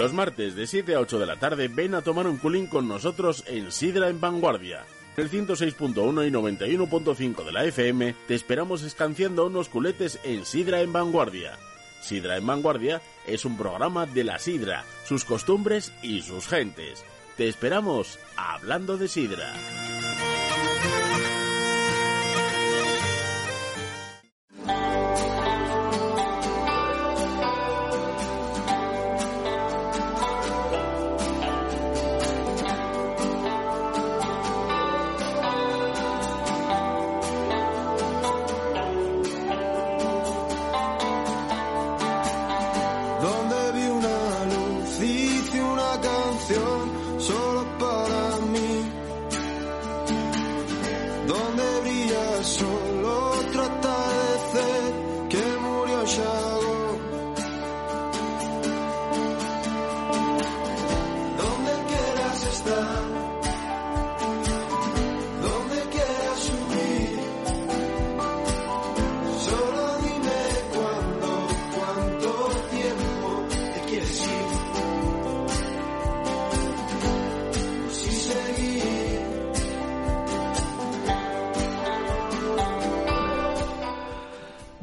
Los martes de 7 a 8 de la tarde ven a tomar un culín con nosotros en Sidra en Vanguardia. El 106.1 y 91.5 de la FM te esperamos escanciando unos culetes en Sidra en Vanguardia. Sidra en Vanguardia es un programa de la Sidra, sus costumbres y sus gentes. Te esperamos hablando de Sidra.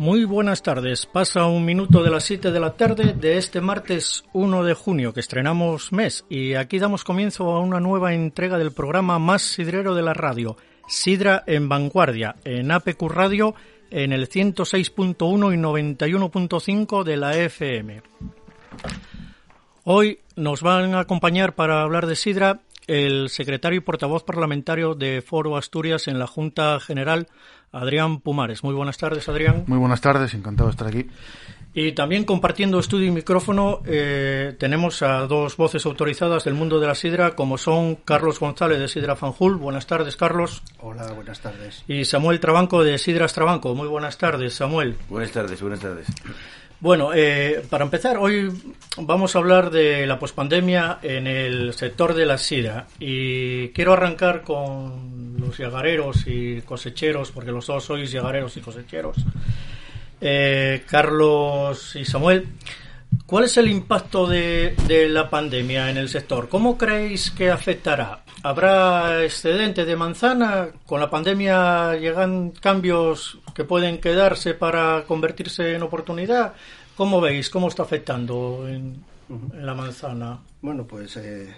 Muy buenas tardes. Pasa un minuto de las 7 de la tarde de este martes 1 de junio que estrenamos mes y aquí damos comienzo a una nueva entrega del programa más sidrero de la radio, Sidra en Vanguardia, en APQ Radio en el 106.1 y 91.5 de la FM. Hoy nos van a acompañar para hablar de Sidra el secretario y portavoz parlamentario de Foro Asturias en la Junta General, Adrián Pumares. Muy buenas tardes, Adrián. Muy buenas tardes, encantado de estar aquí. Y también compartiendo estudio y micrófono eh, tenemos a dos voces autorizadas del mundo de la sidra, como son Carlos González de Sidra Fanjul. Buenas tardes, Carlos. Hola, buenas tardes. Y Samuel Trabanco de Sidras Trabanco. Muy buenas tardes, Samuel. Buenas tardes, buenas tardes. Bueno, eh, para empezar, hoy vamos a hablar de la pospandemia en el sector de la sidra y quiero arrancar con los yagareros y cosecheros, porque los dos sois yagareros y cosecheros. Eh, Carlos y Samuel, ¿cuál es el impacto de la pandemia en el sector? ¿Cómo creéis que afectará? ¿Habrá excedente de manzana? ¿Con la pandemia llegan cambios que pueden quedarse para convertirse en oportunidad? ¿Cómo veis? ¿Cómo está afectando en, en la manzana? Bueno, pues eh,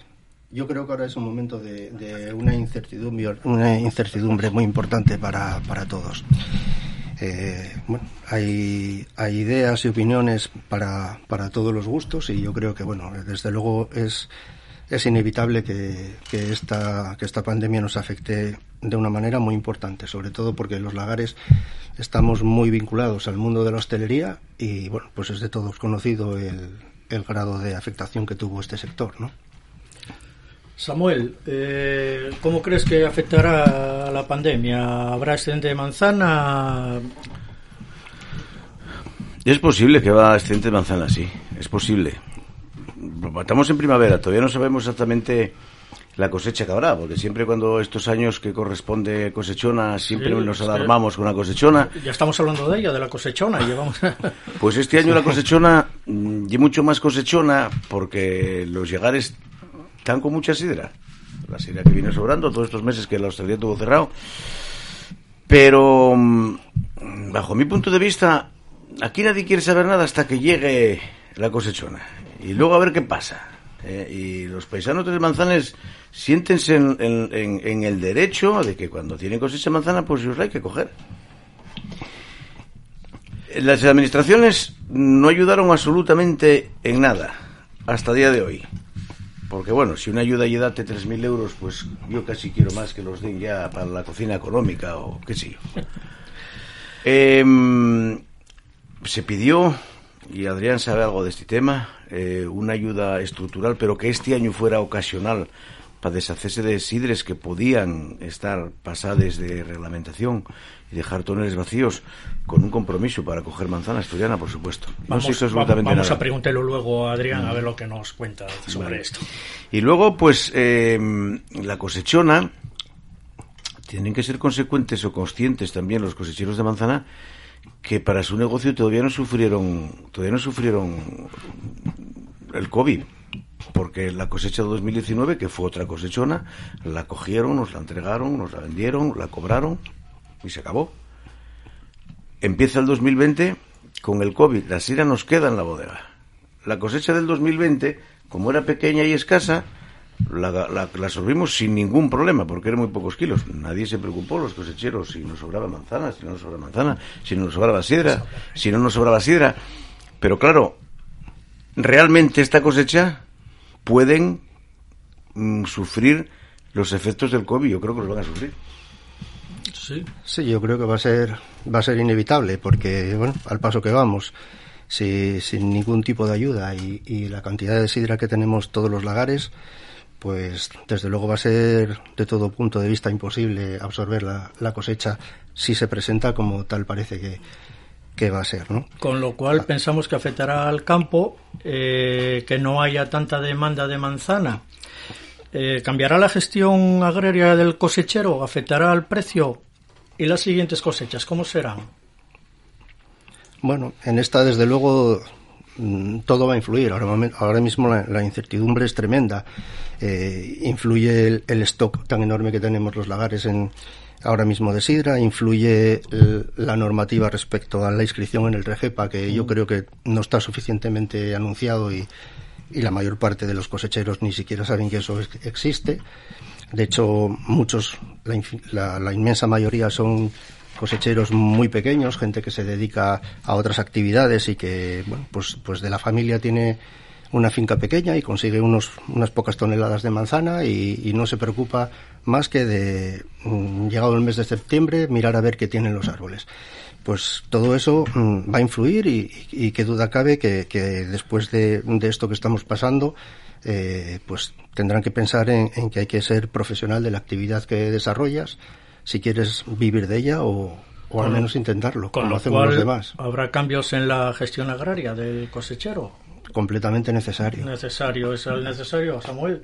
yo creo que ahora es un momento de, de una incertidumbre, una incertidumbre muy importante para, para todos. Eh, bueno, hay, hay ideas y opiniones para, para todos los gustos y yo creo que, bueno, desde luego es, es inevitable que, que, esta, que esta pandemia nos afecte de una manera muy importante, sobre todo porque los lagares estamos muy vinculados al mundo de la hostelería y, bueno, pues es de todos conocido el, el grado de afectación que tuvo este sector, ¿no? Samuel, eh, ¿cómo crees que afectará la pandemia? ¿Habrá excedente de manzana? Es posible que va excedente de manzana, sí, es posible. Estamos en primavera, todavía no sabemos exactamente la cosecha que habrá, porque siempre cuando estos años que corresponde cosechona, siempre Sí, nos alarmamos con una cosechona. Ya estamos hablando de ella, de la cosechona. Llevamos... Pues este año la cosechona, mm, y mucho más cosechona, porque los llegares están con mucha sidra. La sidra que viene sobrando todos estos meses que la hostelería tuvo cerrado. Pero, mm, bajo mi punto de vista, aquí nadie quiere saber nada hasta que llegue la cosechona. Y luego a ver qué pasa. Eh, y los paisanos de Manzanes siéntense en, en- en- en el derecho de que cuando tienen cosecha de manzana, pues os la hay que coger. Las administraciones no ayudaron absolutamente en nada hasta el día de hoy. Porque bueno, si una ayuda ya date 3.000 euros, pues yo casi quiero más que los den ya para la cocina económica o qué sé yo. Em, se pidió y Adrián sabe algo de este tema, eh, una ayuda estructural, pero que este año fuera ocasional para deshacerse de sidres que podían estar pasadas de reglamentación y dejar toneles vacíos con un compromiso para coger manzana asturiana, por supuesto. Vamos, no sé absolutamente vamos nada. a preguntarlo luego a Adrián a ver lo que nos cuenta sobre Vale. esto. Y luego, pues, eh, la cosechona, tienen que ser consecuentes o conscientes también los cosecheros de manzana que para su negocio todavía no sufrieron, todavía no sufrieron el COVID. Porque la cosecha de 2019, que fue otra cosechona, la cogieron, nos la entregaron, nos la vendieron, la cobraron y se acabó. Empieza el 2020 con el COVID, la sidra nos queda en la bodega. La cosecha del 2020, como era pequeña y escasa, la, la, la absorbimos sin ningún problema, porque eran muy pocos kilos. Nadie se preocupó, los cosecheros, si nos sobraba manzana, si no nos sobraba manzana, si no nos sobraba sidra, si no nos sobraba sidra. Pero claro, realmente esta cosecha pueden mm, sufrir los efectos del COVID. Yo creo que los van a sufrir. Sí. Sí, yo creo que va a ser va a ser inevitable porque bueno, al paso que vamos, si, sin ningún tipo de ayuda y, y la cantidad de sidra que tenemos todos los lagares, pues desde luego va a ser de todo punto de vista imposible absorber la, la cosecha si se presenta como tal parece que, que va a ser, ¿no? Con lo cual pensamos que afectará al campo, eh, que no haya tanta demanda de manzana. Eh, ¿Cambiará la gestión agraria del cosechero? ¿Afectará al precio? ¿Y las siguientes cosechas cómo serán? Bueno, en esta desde luego todo va a influir. Ahora, mismo la, la incertidumbre es tremenda. Eh, influye el, el stock tan enorme que tenemos los lagares en ahora mismo de sidra, influye el- la normativa respecto a la inscripción en el REGEPA, que yo creo que no está suficientemente anunciado y, y la mayor parte de los cosecheros ni siquiera saben que eso ex- existe. De hecho, muchos, la, la- la inmensa mayoría son cosecheros muy pequeños, gente que se dedica a otras actividades y que, bueno, pues, pues de la familia tiene una finca pequeña y consigue unos, unas pocas toneladas de manzana y, no se preocupa más que de, mm, llegado el mes de septiembre, mirar a ver qué tienen los árboles. Pues todo eso mm, va a influir y, y- qué duda cabe que, después de, esto que estamos pasando, eh, pues tendrán que pensar en, en que hay que ser profesional de la actividad que desarrollas si quieres vivir de ella o, o al menos intentarlo, Con como lo hacemos cual los demás. habrá cambios en la gestión agraria del cosechero. Completamente necesario. Necesario, es el necesario, Samuel.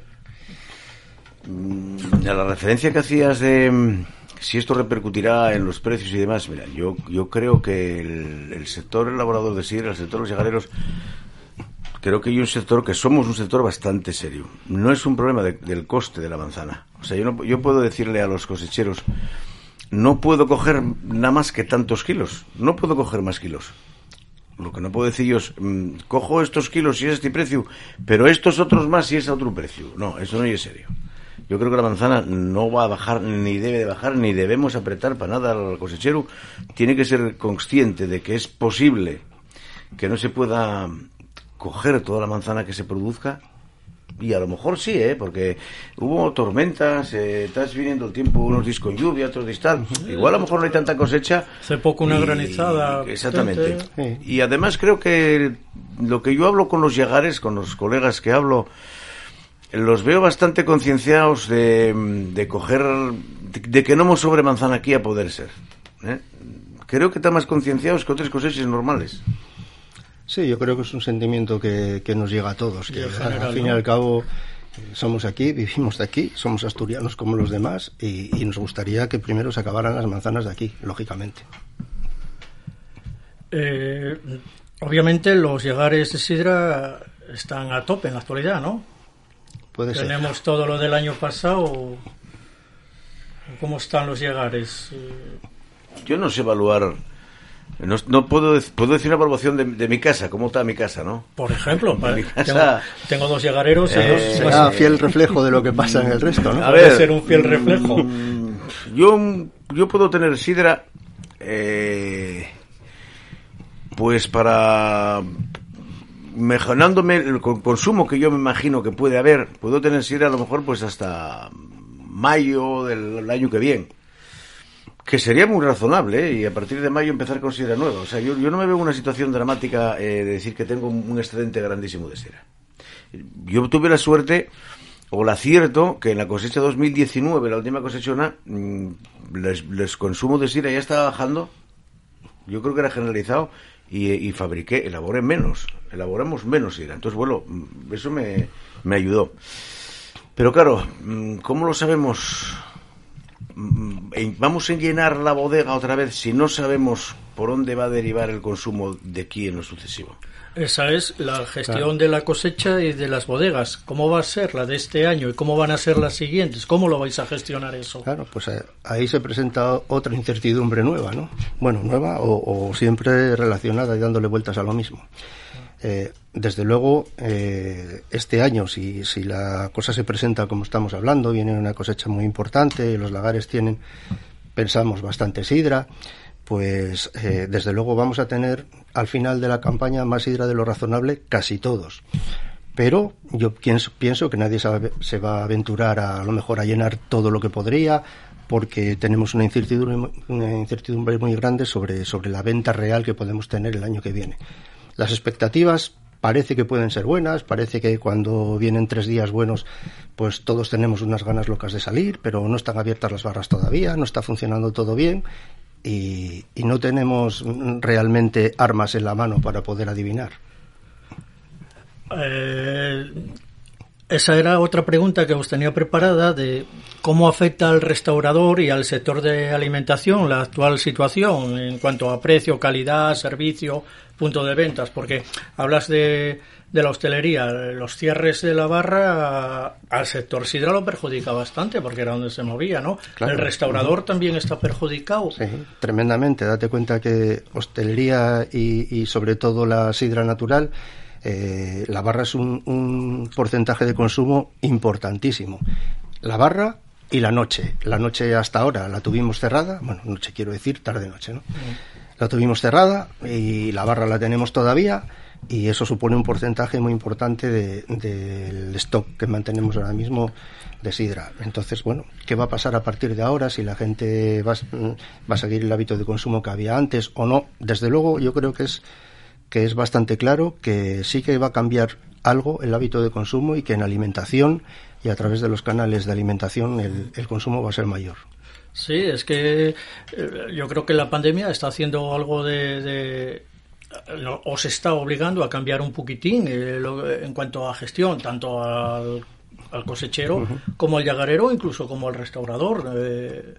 A la referencia que hacías de mm, si esto repercutirá en los precios y demás, mira, yo, yo creo que el, el sector elaborador de sidra, el sector de los llagareros, creo que hay un sector que somos un sector bastante serio. No es un problema de- del coste de la manzana. O sea, yo, no, puedo decirle a los cosecheros, no puedo coger nada más que tantos kilos, no puedo coger más kilos. Lo que no puedo decir yo es, mm, cojo estos kilos y es este precio, pero estos otros más y es a otro precio. No, eso no es serio. Yo creo que la manzana no va a bajar, ni debe de bajar, ni debemos apretar para nada al cosechero. Tiene que ser consciente de que es posible que no se pueda coger toda la manzana que se produzca. Y a lo mejor sí, ¿eh? porque hubo tormentas, eh, estás viniendo el tiempo, unos días con lluvia, otros días tal. Igual a lo mejor no hay tanta cosecha. Hace poco una Y- granizada Exactamente. Sí. Y además creo que lo que yo hablo con los llegares, con los colegas que hablo, los veo bastante concienciados de, de coger, de, de que no hemos sobre manzana aquí a poder ser. ¿eh? Creo que están más concienciados que otras cosechas normales. Sí, yo creo que es un sentimiento que, que nos llega a todos, que al- general, al fin y al cabo eh, somos aquí, vivimos de aquí, somos asturianos como los demás y, y nos gustaría que primero se acabaran las manzanas de aquí, lógicamente. Eh, obviamente los llegares de sidra están a tope en la actualidad, ¿no? Puede ser. Tenemos todo lo del año pasado. ¿Cómo están los llegares? Yo no sé evaluar, no, no puedo, puedo decir una evaluación de, de mi casa, cómo está mi casa, ¿no? Por ejemplo, mi tengo, casa- tengo dos llegareros. y Eh, dos- Será fiel reflejo de lo que pasa en el resto, ¿no? A Puede ver, ser un fiel reflejo. mm, Yo, yo puedo tener sidra, eh, pues para mejorándome el con- consumo que yo me imagino que puede haber, puedo tener sidra a lo mejor pues hasta mayo del año que viene. Que sería muy razonable ¿eh? y a partir de mayo empezar con sidra nueva. O sea, yo, yo no me veo una situación dramática eh, de decir que tengo un excedente grandísimo de sidra. Yo tuve la suerte o el acierto que en la cosecha 2019, la última cosechona, mm, les, consumo de sidra ya estaba bajando. Yo creo que era generalizado y, y fabriqué, elaboré menos, elaboramos menos sidra. Entonces, bueno, mm, eso me, me ayudó. Pero claro, mm, ¿cómo lo sabemos? Vamos a llenar la bodega otra vez si no sabemos por dónde va a derivar el consumo de aquí en lo sucesivo. Esa es la gestión de la cosecha y de las bodegas. ¿Cómo va a ser la de este año y cómo van a ser las siguientes? ¿Cómo lo vais a gestionar eso? Claro, pues eh, ahí se presenta otra incertidumbre nueva, ¿no? Bueno, nueva o, siempre relacionada y dándole vueltas a lo mismo. Eh, desde luego, eh, este año, si, si la cosa se presenta como estamos hablando, viene una cosecha muy importante, los lagares tienen, pensamos, bastante sidra, pues eh, desde luego vamos a tener al final de la campaña más hidra de lo razonable casi todos. Pero yo pienso, pienso que nadie se va a aventurar a, a, lo mejor a llenar todo lo que podría, porque tenemos una incertidumbre, una incertidumbre muy grande sobre, sobre la venta real que podemos tener el año que viene. Las expectativas parece que pueden ser buenas, parece que cuando vienen tres días buenos, pues todos tenemos unas ganas locas de salir, pero no están abiertas las barras todavía, no está funcionando todo bien y, no tenemos realmente armas en la mano para poder adivinar. Eh, esa era otra pregunta que os tenía preparada de cómo afecta al restaurador y al sector de alimentación la actual situación en cuanto a precio, calidad, servicio, punto de ventas, porque hablas de de la hostelería, los cierres de la barra al sector sidra lo perjudica bastante porque era donde se movía, ¿no? El restaurador también está perjudicado. Sí, tremendamente. Date cuenta que hostelería y, sobre todo la sidra natural, eh, la barra es un, porcentaje de consumo importantísimo. La barra y la noche. La noche hasta ahora la tuvimos cerrada, bueno, noche quiero decir, tarde-noche, ¿no? La tuvimos cerrada y la barra la tenemos todavía y eso supone un porcentaje muy importante del stock que mantenemos ahora mismo de sidra. Entonces, bueno, ¿qué va a pasar a partir de ahora? Si la gente va, va a seguir el hábito de consumo que había antes o no. Desde luego, yo creo que es que es bastante claro que sí que va a cambiar algo el hábito de consumo y que en alimentación y a través de los canales de alimentación el, el consumo va a ser mayor. Sí, es que eh, yo creo que la pandemia está haciendo algo de os está obligando a cambiar un poquitín eh, en cuanto a gestión, tanto al, cosechero como al llagarero, incluso como al restaurador. Eh,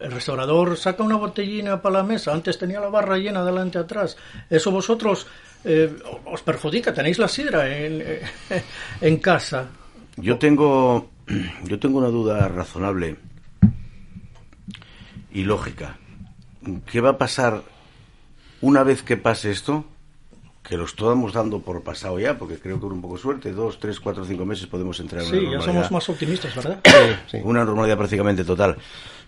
el restaurador saca una botellina para la mesa, antes tenía la barra llena delante atrás. Eso vosotros eh, os perjudica, tenéis la sidra en, en casa. Yo tengo, yo tengo una duda razonable y lógica. ¿Qué va a pasar una vez que pase esto, que lo estamos dando por pasado ya, porque creo que con un poco de suerte, dos, tres, cuatro, cinco meses podemos entrar en una normalidad. Sí, ya somos más optimistas, ¿verdad? sí. Una normalidad prácticamente total.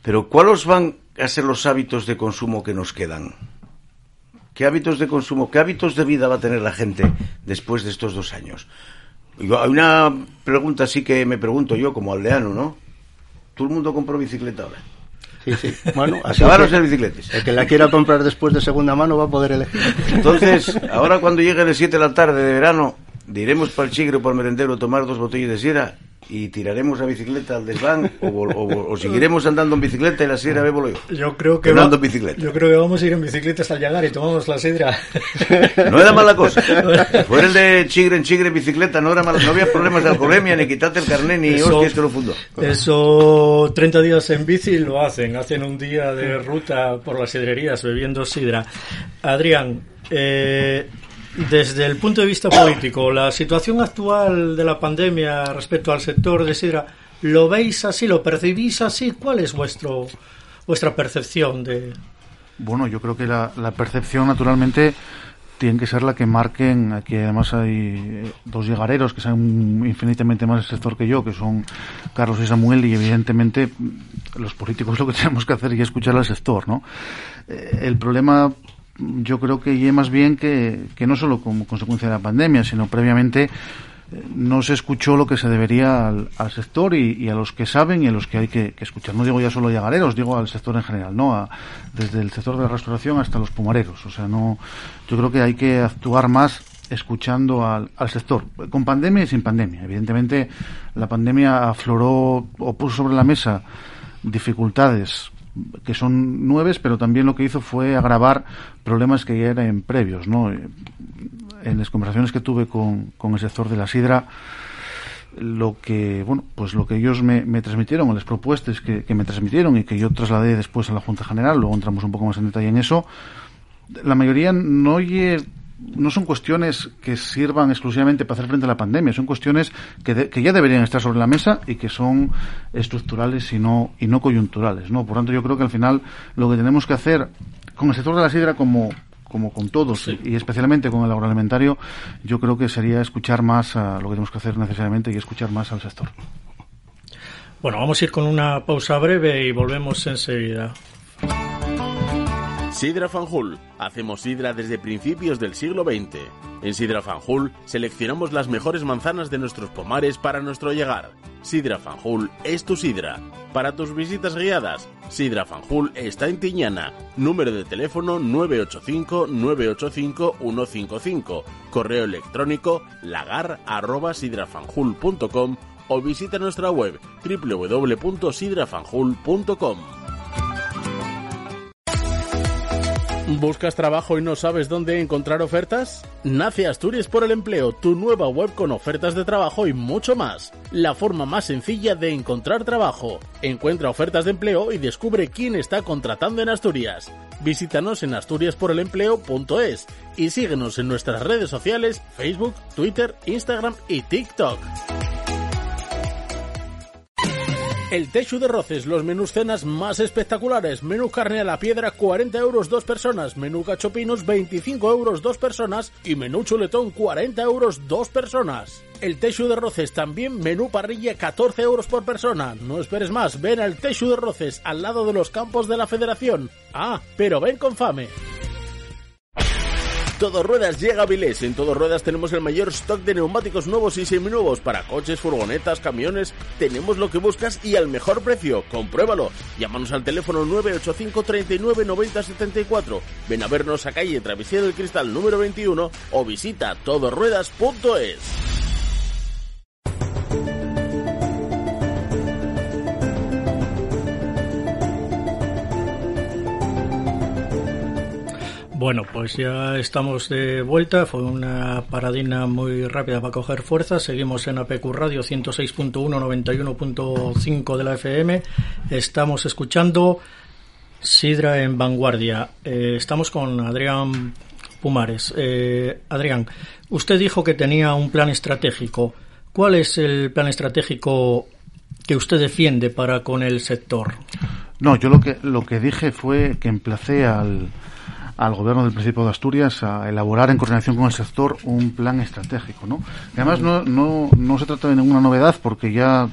Pero ¿cuáles van a ser los hábitos de consumo que nos quedan? ¿Qué hábitos de consumo, qué hábitos de vida va a tener la gente después de estos dos años? Hay una pregunta así que me pregunto yo como aldeano, ¿no? ¿Todo el mundo compró bicicleta ahora? Sí, sí. Bueno, así ser bicicletas. El que la quiera comprar después de segunda mano va a poder elegir. Entonces, ahora cuando llegue las 7 de la tarde de verano, diremos para el chigre o para el merendero tomar dos botellas de sierra y tiraremos a bicicleta al desván o, seguiremos andando en bicicleta y la sidra bebo yo. Yo creo que andando en bicicleta. Yo creo que vamos a ir en bicicleta hasta llegar y tomamos la sidra. No era mala cosa. Fue el de chigre en chigre en bicicleta, no era no había problemas de alcoholemia ni quitarte el carnet ni eso, hostias que lo fundó. Eso 30 días en bici lo hacen, hacen un día de ruta por las sidrerías bebiendo sidra. Adrián, eh, desde el punto de vista político, la situación actual de la pandemia respecto al sector de sidra, ¿lo veis así, lo percibís así? ¿Cuál es vuestro vuestra percepción de...? Bueno, yo creo que la, percepción, naturalmente, tiene que ser la que marquen, aquí además hay eh, dos llegareros que saben infinitamente más el sector que yo, que son Carlos y Samuel, y evidentemente los políticos lo que tenemos que hacer es escuchar al sector, ¿no? Eh, el problema yo creo que y más bien que, que no solo como consecuencia de la pandemia, sino previamente no se escuchó lo que se debería al, sector y, a los que saben y a los que hay que, escuchar. No digo ya solo llagareros, digo al sector en general, no desde el sector de la restauración hasta los pumareros. O sea, no, yo creo que hay que actuar más escuchando al, al sector, con pandemia y sin pandemia. Evidentemente, la pandemia afloró o puso sobre la mesa dificultades que son nueves, pero también lo que hizo fue agravar problemas que ya eran previos, ¿no? En las conversaciones que tuve con, con el sector de la sidra, lo que bueno pues lo que ellos me, me transmitieron o las propuestas que, que, me transmitieron y que yo trasladé después a la Junta General luego entramos un poco más en detalle en eso la mayoría no no son cuestiones que sirvan exclusivamente para hacer frente a la pandemia, son cuestiones que, que, ya deberían estar sobre la mesa y que son estructurales y no, y no coyunturales. ¿no? Por tanto, yo creo que al final lo que tenemos que hacer con el sector de la sidra como, como con todos y especialmente con el agroalimentario, yo creo que sería escuchar más a lo que tenemos que hacer necesariamente y escuchar más al sector. Bueno, vamos a ir con una pausa breve y volvemos enseguida. Sidra Fanjul. Hacemos sidra desde principios del siglo XX. En Sidra Fanjul seleccionamos las mejores manzanas de nuestros pomares para nuestro llegar. Sidra Fanjul es tu sidra. Para tus visitas guiadas, Sidra Fanjul está en Tiñana. Número de teléfono 985-985-155. Correo electrónico lagar.sidrafanjul.com o visita nuestra web www.sidrafanjul.com. ¿Buscas trabajo y no sabes dónde encontrar ofertas? Nace Asturias por el Empleo, tu nueva web con ofertas de trabajo y mucho más. La forma más sencilla de encontrar trabajo. Encuentra ofertas de empleo y descubre quién está contratando en Asturias. Visítanos en asturiasporelempleo.es y síguenos en nuestras redes sociales Facebook, Twitter, Instagram y TikTok. El Techu de Roces, los menús cenas más espectaculares. Menú carne a la piedra, 40 euros dos personas. Menú cachopinos, 25 euros dos personas. Y menú chuletón, 40 euros dos personas. El Techu de Roces, también menú parrilla, 14 euros por persona. No esperes más, ven al Techu de Roces, al lado de los campos de la Federación. Ah, pero ven con fame. Todo Ruedas llega a Vilés. En Todo Ruedas tenemos el mayor stock de neumáticos nuevos y seminuevos para coches, furgonetas, camiones. Tenemos lo que buscas y al mejor precio. Compruébalo. Llámanos al teléfono 985 39 90 74. Ven a vernos a calle Travesía del Cristal número 21 o visita todorruedas.es. Bueno, pues ya estamos de vuelta. Fue una paradina muy rápida para coger fuerza. Seguimos en APQ Radio 106.1, 91.5 de la FM. Estamos escuchando Sidra en Vanguardia. Eh, estamos con Adrián Pumares. Eh, Adrián, usted dijo que tenía un plan estratégico. ¿Cuál es el plan estratégico que usted defiende para con el sector? No, yo lo que lo que dije fue que emplacé al al gobierno del Principado de Asturias a elaborar en coordinación con el sector un plan estratégico. ¿no? además no, no, no se trata de ninguna novedad porque ya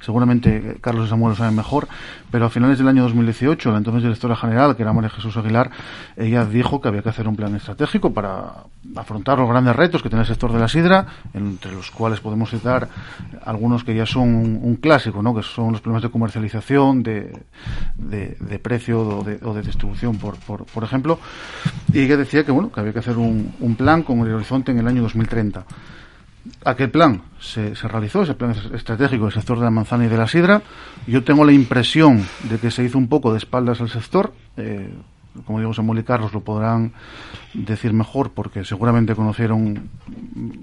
seguramente Carlos y Samuel lo saben mejor, pero a finales del año 2018, la entonces directora general, que era María Jesús Aguilar, ella dijo que había que hacer un plan estratégico para afrontar los grandes retos que tiene el sector de la sidra, entre los cuales podemos citar algunos que ya son un, clásico, ¿no? que son los problemas de comercialización, de, de, precio o de, o de distribución, por, por, por, ejemplo, y ella decía que, bueno, que había que hacer un, un plan con el horizonte en el año 2030 aquel plan se, se, realizó, ese plan estratégico del sector de la manzana y de la sidra. Yo tengo la impresión de que se hizo un poco de espaldas al sector. Eh, como digo, Samuel y Carlos lo podrán decir mejor porque seguramente conocieron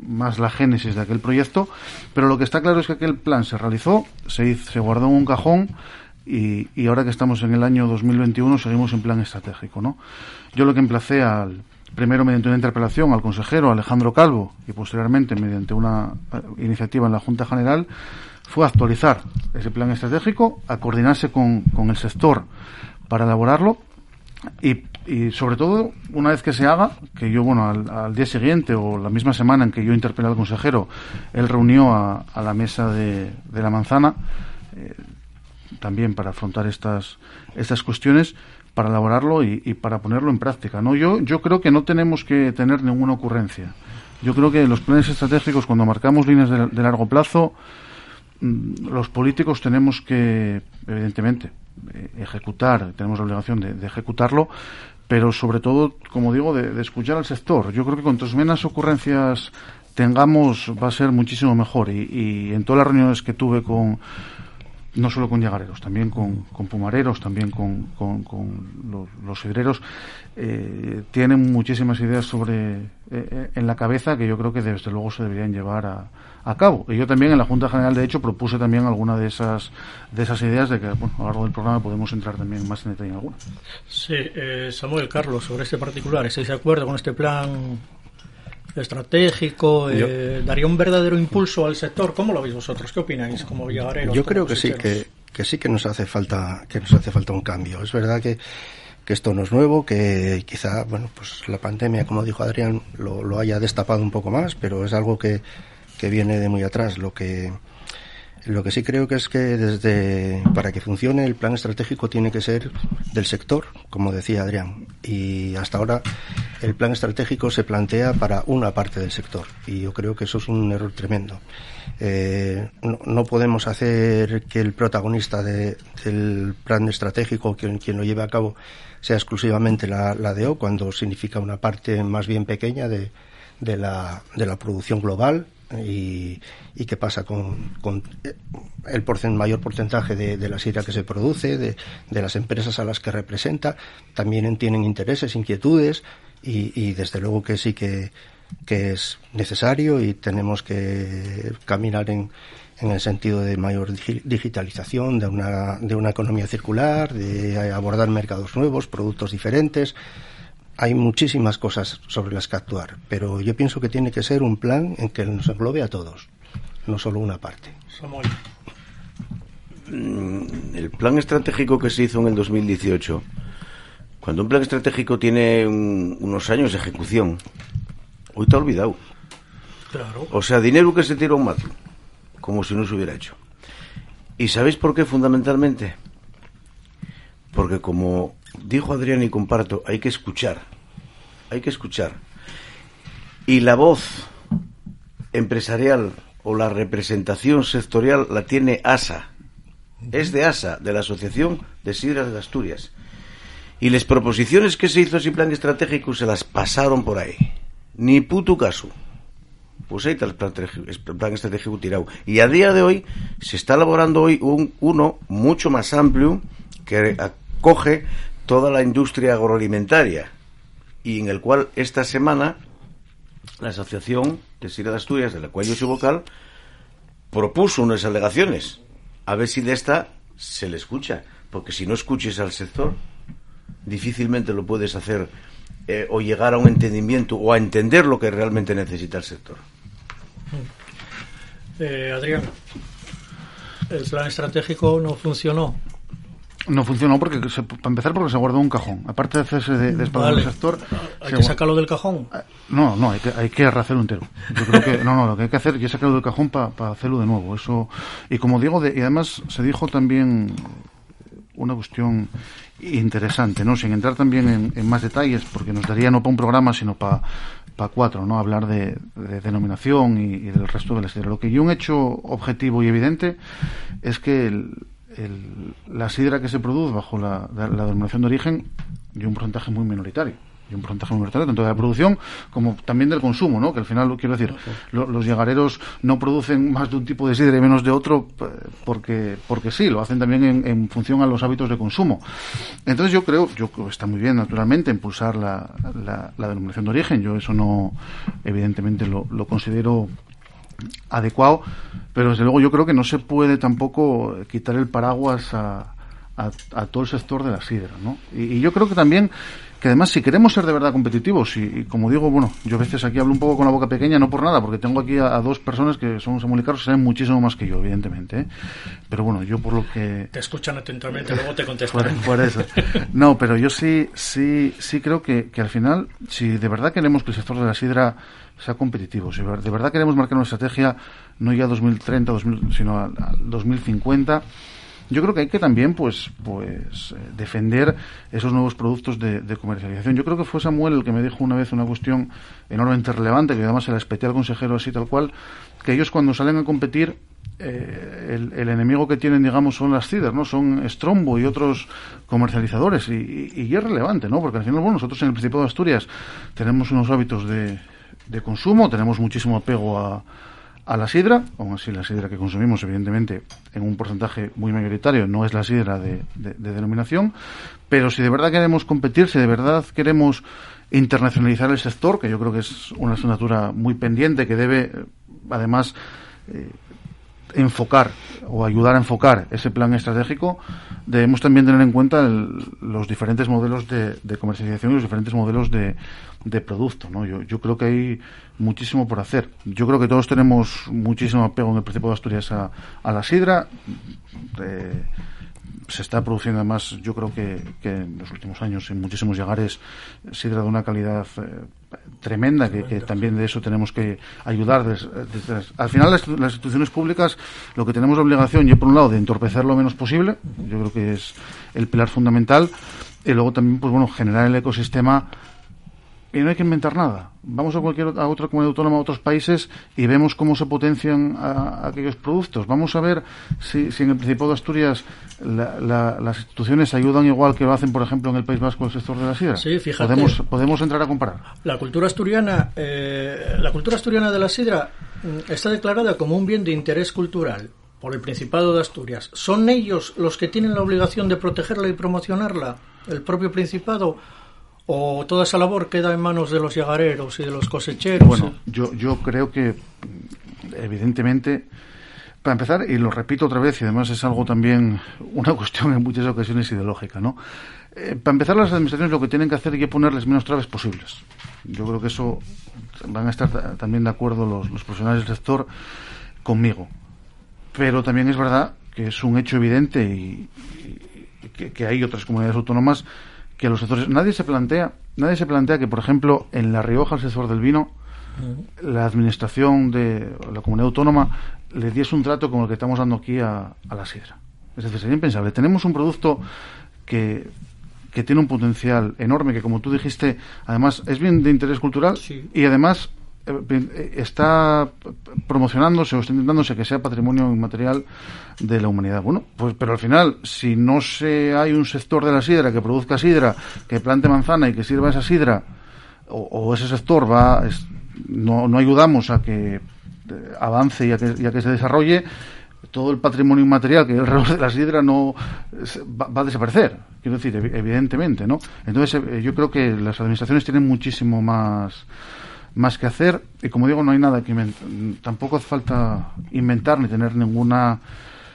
más la génesis de aquel proyecto. Pero lo que está claro es que aquel plan se realizó, se, se guardó en un cajón y, y ahora que estamos en el año 2021 seguimos en plan estratégico. ¿no? Yo lo que emplacé al primero mediante una interpelación al consejero Alejandro Calvo y posteriormente mediante una eh, iniciativa en la Junta General, fue actualizar ese plan estratégico, a coordinarse con, con el sector para elaborarlo y, sobre todo, una vez que se haga, que yo, bueno, al, día siguiente o la misma semana en que yo interpelé al consejero, él reunió a, la mesa de, de la manzana, eh, también para afrontar estas, estas cuestiones, para elaborarlo y, para ponerlo en práctica. ¿no? Yo, yo creo que no tenemos que tener ninguna ocurrencia. Yo creo que los planes estratégicos, cuando marcamos líneas de, largo plazo, mm, los políticos tenemos que, evidentemente, eh, ejecutar, tenemos la obligación de, ejecutarlo, pero sobre todo, como digo, de, escuchar al sector. Yo creo que cuantas menos ocurrencias tengamos, va a ser muchísimo mejor. y en todas las reuniones que tuve con no solo con llegareros, también con, pumareros, también con, los, los, hidreros, eh, tienen muchísimas ideas sobre eh, eh, en la cabeza que yo creo que desde luego se deberían llevar a, cabo. Y yo también en la Junta General, de hecho, propuse también alguna de esas de esas ideas de que bueno, a lo largo del programa podemos entrar también más en detalle en alguna. Sí, Samuel Carlos, sobre este particular, ¿estáis de acuerdo con este plan estratégico, eh, daría un verdadero impulso al sector. ¿Cómo lo veis vosotros? ¿Qué opináis como villareros? Yo creo que sí, que, que, sí que nos hace falta que nos hace falta un cambio. Es verdad que, que esto no es nuevo, que quizá bueno pues la pandemia, como dijo Adrián, lo, lo haya destapado un poco más, pero es algo que, que viene de muy atrás. Lo que lo que sí creo que es que desde para que funcione el plan estratégico tiene que ser del sector, como decía Adrián. Y hasta ahora el plan estratégico se plantea para una parte del sector. Y yo creo que eso es un error tremendo. Eh, no, podemos hacer que el protagonista del plan estratégico, quien, quien, lo lleve a cabo, sea exclusivamente la, la DO, cuando significa una parte más bien pequeña de, de, la, de la producción global y, y qué pasa con, con el mayor porcentaje de, la sidra que se produce, de, de, las empresas a las que representa, también tienen intereses, inquietudes y, y desde luego que sí que, que, es necesario y tenemos que caminar en, en el sentido de mayor digitalización, de una, de una economía circular, de abordar mercados nuevos, productos diferentes, hay muchísimas cosas sobre las que actuar, pero yo pienso que tiene que ser un plan en que nos englobe a todos, no solo una parte. Mm, el plan estratégico que se hizo en el 2018, cuando un plan estratégico tiene unos años de ejecución, hoy te ha olvidado. Claro. O sea, dinero que se tira un mato, como si no se hubiera hecho. ¿Y sabéis por qué fundamentalmente? Porque como dijo Adrián y comparto, hay que escuchar, hay que escuchar. Y la voz empresarial o la representación sectorial la tiene ASA. Es de ASA, de la Asociación de Sidras de Asturias. Y las proposiciones que se hizo sin plan estratégico se las pasaron por ahí. Ni puto caso. Pues ahí está el plan, estratégico tirado. Y a día de hoy se está elaborando hoy un, uno mucho más amplio que acoge toda la industria agroalimentaria y en el cual esta semana la Asociación de Sierra de Asturias, de la cual yo soy vocal, propuso unas alegaciones. A ver si de esta se le escucha. Porque si no escuches al sector, difícilmente lo puedes hacer eh, o llegar a un entendimiento o a entender lo que realmente necesita el sector. Eh, Adrián, el plan estratégico no funcionó no funcionó porque, para empezar, porque se guardó un cajón. Aparte de hacerse de, de del sector... ¿Hay que sacarlo del cajón? Eh, no, no, hay que, hay que rehacerlo entero. Yo creo que, no, no, lo que hay que hacer es sacarlo del cajón para hacerlo de nuevo. Eso, y como digo, de, y además se dijo también una cuestión interesante, ¿no? Sin entrar también en, más detalles, porque nos daría no para un programa, sino para para cuatro, ¿no? Hablar de, denominación y, y, del resto de la serie. Lo que yo un hecho objetivo y evidente es que el, la sidra que se produce bajo la, denominación de origen y un porcentaje muy minoritario y un porcentaje muy minoritario tanto de la producción como también del consumo, ¿no? Que al final, quiero decir, los llegareros no producen más de un tipo de sidra y menos de otro porque porque sí, lo hacen también en, función a los hábitos de consumo. Entonces yo creo, yo creo que está muy bien, naturalmente, impulsar la, la, denominación de origen. Yo eso no, evidentemente, lo, lo considero adecuado, pero desde luego yo creo que no se puede tampoco quitar el paraguas a, a, todo el sector de la sidra, ¿no? Y, yo creo que también que además si queremos ser de verdad competitivos y, como digo, bueno, yo a veces aquí hablo un poco con la boca pequeña, no por nada, porque tengo aquí a, dos personas que son Samuel y Carlos, saben muchísimo más que yo, evidentemente, ¿eh? pero bueno, yo por lo que... Te escuchan atentamente, luego te contestan. Por, eso. No, pero yo sí, sí, sí creo que, que al final, si de verdad queremos que el sector de la sidra sea competitivo. Si de verdad queremos marcar una estrategia no ya 2030, 2000, sino al 2050, yo creo que hay que también pues pues eh, defender esos nuevos productos de, comercialización. Yo creo que fue Samuel el que me dijo una vez una cuestión enormemente relevante, que además se la espeté al consejero así tal cual, que ellos cuando salen a competir eh, el, enemigo que tienen, digamos, son las CIDER, ¿no? Son Strombo y otros comercializadores. Y, y, es relevante, ¿no? Porque al final, bueno, nosotros en el Principado de Asturias tenemos unos hábitos de, de consumo, tenemos muchísimo apego a, a la sidra, aún así la sidra que consumimos, evidentemente, en un porcentaje muy mayoritario, no es la sidra de, de, denominación, pero si de verdad queremos competir, si de verdad queremos internacionalizar el sector, que yo creo que es una asignatura muy pendiente, que debe, además, eh, enfocar o ayudar a enfocar ese plan estratégico, debemos también tener en cuenta los diferentes modelos de, comercialización y los diferentes modelos de, de producto. ¿no? Yo, yo, creo que hay muchísimo por hacer. Yo creo que todos tenemos muchísimo apego en el Principado de Asturias a, a la sidra. Eh, se está produciendo además, yo creo que, que, en los últimos años en muchísimos llegares sidra de una calidad eh, tremenda, que, también de eso tenemos que ayudar. al final las, instituciones públicas lo que tenemos la obligación, yo por un lado, de entorpecer lo menos posible, yo creo que es el pilar fundamental, y luego también, pues bueno, generar el ecosistema y no hay que inventar nada. Vamos a cualquier a otra comunidad autónoma, a otros países y vemos cómo se potencian aquellos productos. Vamos a ver si, en el Principado de Asturias las instituciones ayudan igual que lo hacen, por ejemplo, en el País Vasco el sector de la sidra. Sí, fíjate. Podemos, podemos entrar a comparar. La cultura asturiana, eh, la cultura asturiana de la sidra mm, está declarada como un bien de interés cultural por el Principado de Asturias. ¿Son ellos los que tienen la obligación de protegerla y promocionarla? ¿El propio Principado? ¿O toda esa labor queda en manos de los yagareros y de los cosecheros? Bueno, yo, yo creo que, evidentemente, para empezar, y lo repito otra vez, y además es algo también, una cuestión en muchas ocasiones ideológica, ¿no? Eh, para empezar, las administraciones lo que tienen que hacer es ponerles menos traves posibles. Yo creo que eso van a estar también de acuerdo los, los profesionales del sector conmigo. Pero también es verdad que es un hecho evidente y, que, que hay otras comunidades autónomas que los sectores nadie se plantea nadie se plantea que por ejemplo en la Rioja el sector del vino la administración de la comunidad autónoma le diese un trato como el que estamos dando aquí a, la sidra. Es decir sería impensable. Tenemos un producto que que tiene un potencial enorme que como tú dijiste además es bien de interés cultural y además está promocionándose o está intentándose que sea patrimonio inmaterial de la humanidad. Bueno, pues pero al final, si no se hay un sector de la sidra que produzca sidra, que plante manzana y que sirva esa sidra, o, ese sector va, no, no ayudamos a que eh, avance y a que, que se desarrolle, todo el patrimonio inmaterial que es alrededor de la sidra no va, a desaparecer, quiero decir, evidentemente, ¿no? Entonces, eh, yo creo que las administraciones tienen muchísimo más más que hacer. Y como digo, no hay nada que tampoco hace falta inventar ni tener ninguna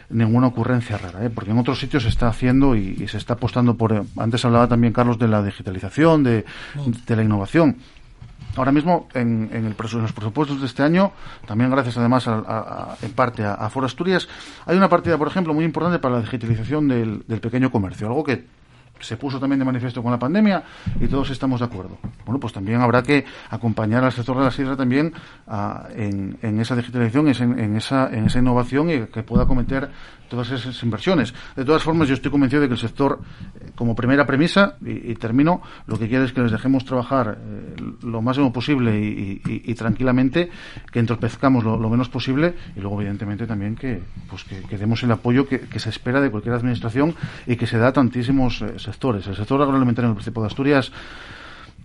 ninguna ocurrencia rara, ¿eh? porque en otros sitios se está haciendo y, se está apostando por. Antes hablaba también Carlos de la digitalización, de, la innovación. Ahora mismo, en, en, el, los presupuestos de este año, también gracias además en parte a, a Forasturias, hay una partida, por ejemplo, muy importante para la digitalización del pequeño comercio, algo que se puso también de manifiesto con la pandemia y todos estamos de acuerdo. Bueno, pues también habrá que acompañar al sector de la sidra también en, en, esa digitalización, en, en, esa, en esa innovación y que pueda cometer todas esas inversiones. De todas formas, yo estoy convencido de que el sector, eh, como primera premisa, y, termino, lo que quiere es que les dejemos trabajar eh, lo máximo posible y, tranquilamente, que entorpezcamos lo, menos posible y luego, evidentemente, también que, pues que, demos el apoyo que, se espera de cualquier administración y que se da a tantísimos eh, sectores. El sector agroalimentario en el Principado de Asturias,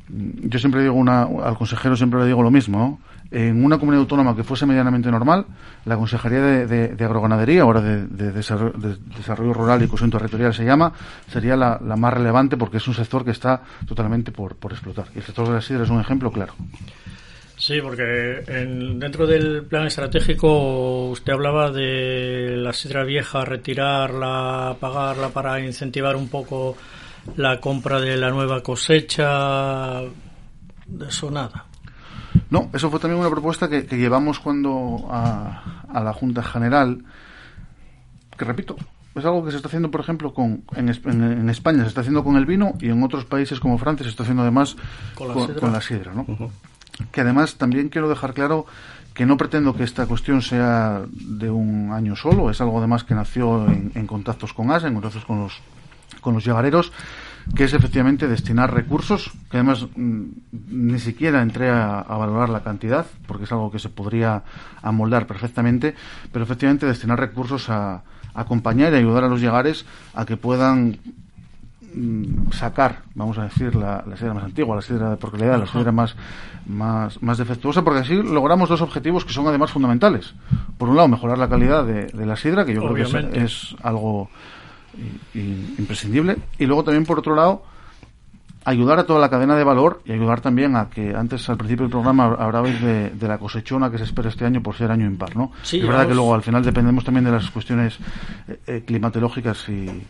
yo siempre digo una, al consejero siempre le digo lo mismo, en una comunidad autónoma que fuese medianamente normal, la Consejería de, Agroganadería, ahora de, desarrollo, Rural y Cohesión Territorial se llama, sería la, más relevante porque es un sector que está totalmente por, explotar. Y el sector de la sidra es un ejemplo claro. Sí, porque dentro del plan estratégico usted hablaba de la sidra vieja, retirarla, pagarla para incentivar un poco la compra de la nueva cosecha. De eso nada. No, eso fue también una propuesta que, llevamos cuando a, la Junta General, que repito, es algo que se está haciendo, por ejemplo, con, en, España se está haciendo con el vino y en otros países como Francia se está haciendo además con la sidra, ¿no? Que además también quiero dejar claro que no pretendo que esta cuestión sea de un año solo, es algo además que nació en, contactos con ASA, en contactos con los, con los llegareros, que es efectivamente destinar recursos, que además mm, ni siquiera entré a, valorar la cantidad, porque es algo que se podría amoldar perfectamente, pero efectivamente destinar recursos a, acompañar y ayudar a los llegares a que puedan Mm, sacar, vamos a decir, la, la sidra más antigua, la sidra de porqueridad, la sidra más, más, más defectuosa, porque así logramos dos objetivos que son además fundamentales. Por un lado, mejorar la calidad de, la sidra, que yo creo que es, algo imprescindible, y luego también, por otro lado, ayudar a toda la cadena de valor y ayudar también a que antes al principio del programa hablabais de, de, la cosechona que se espera este año por ser año impar, ¿no? es verdad que luego al final dependemos también de las cuestiones eh, eh, climatológicas y,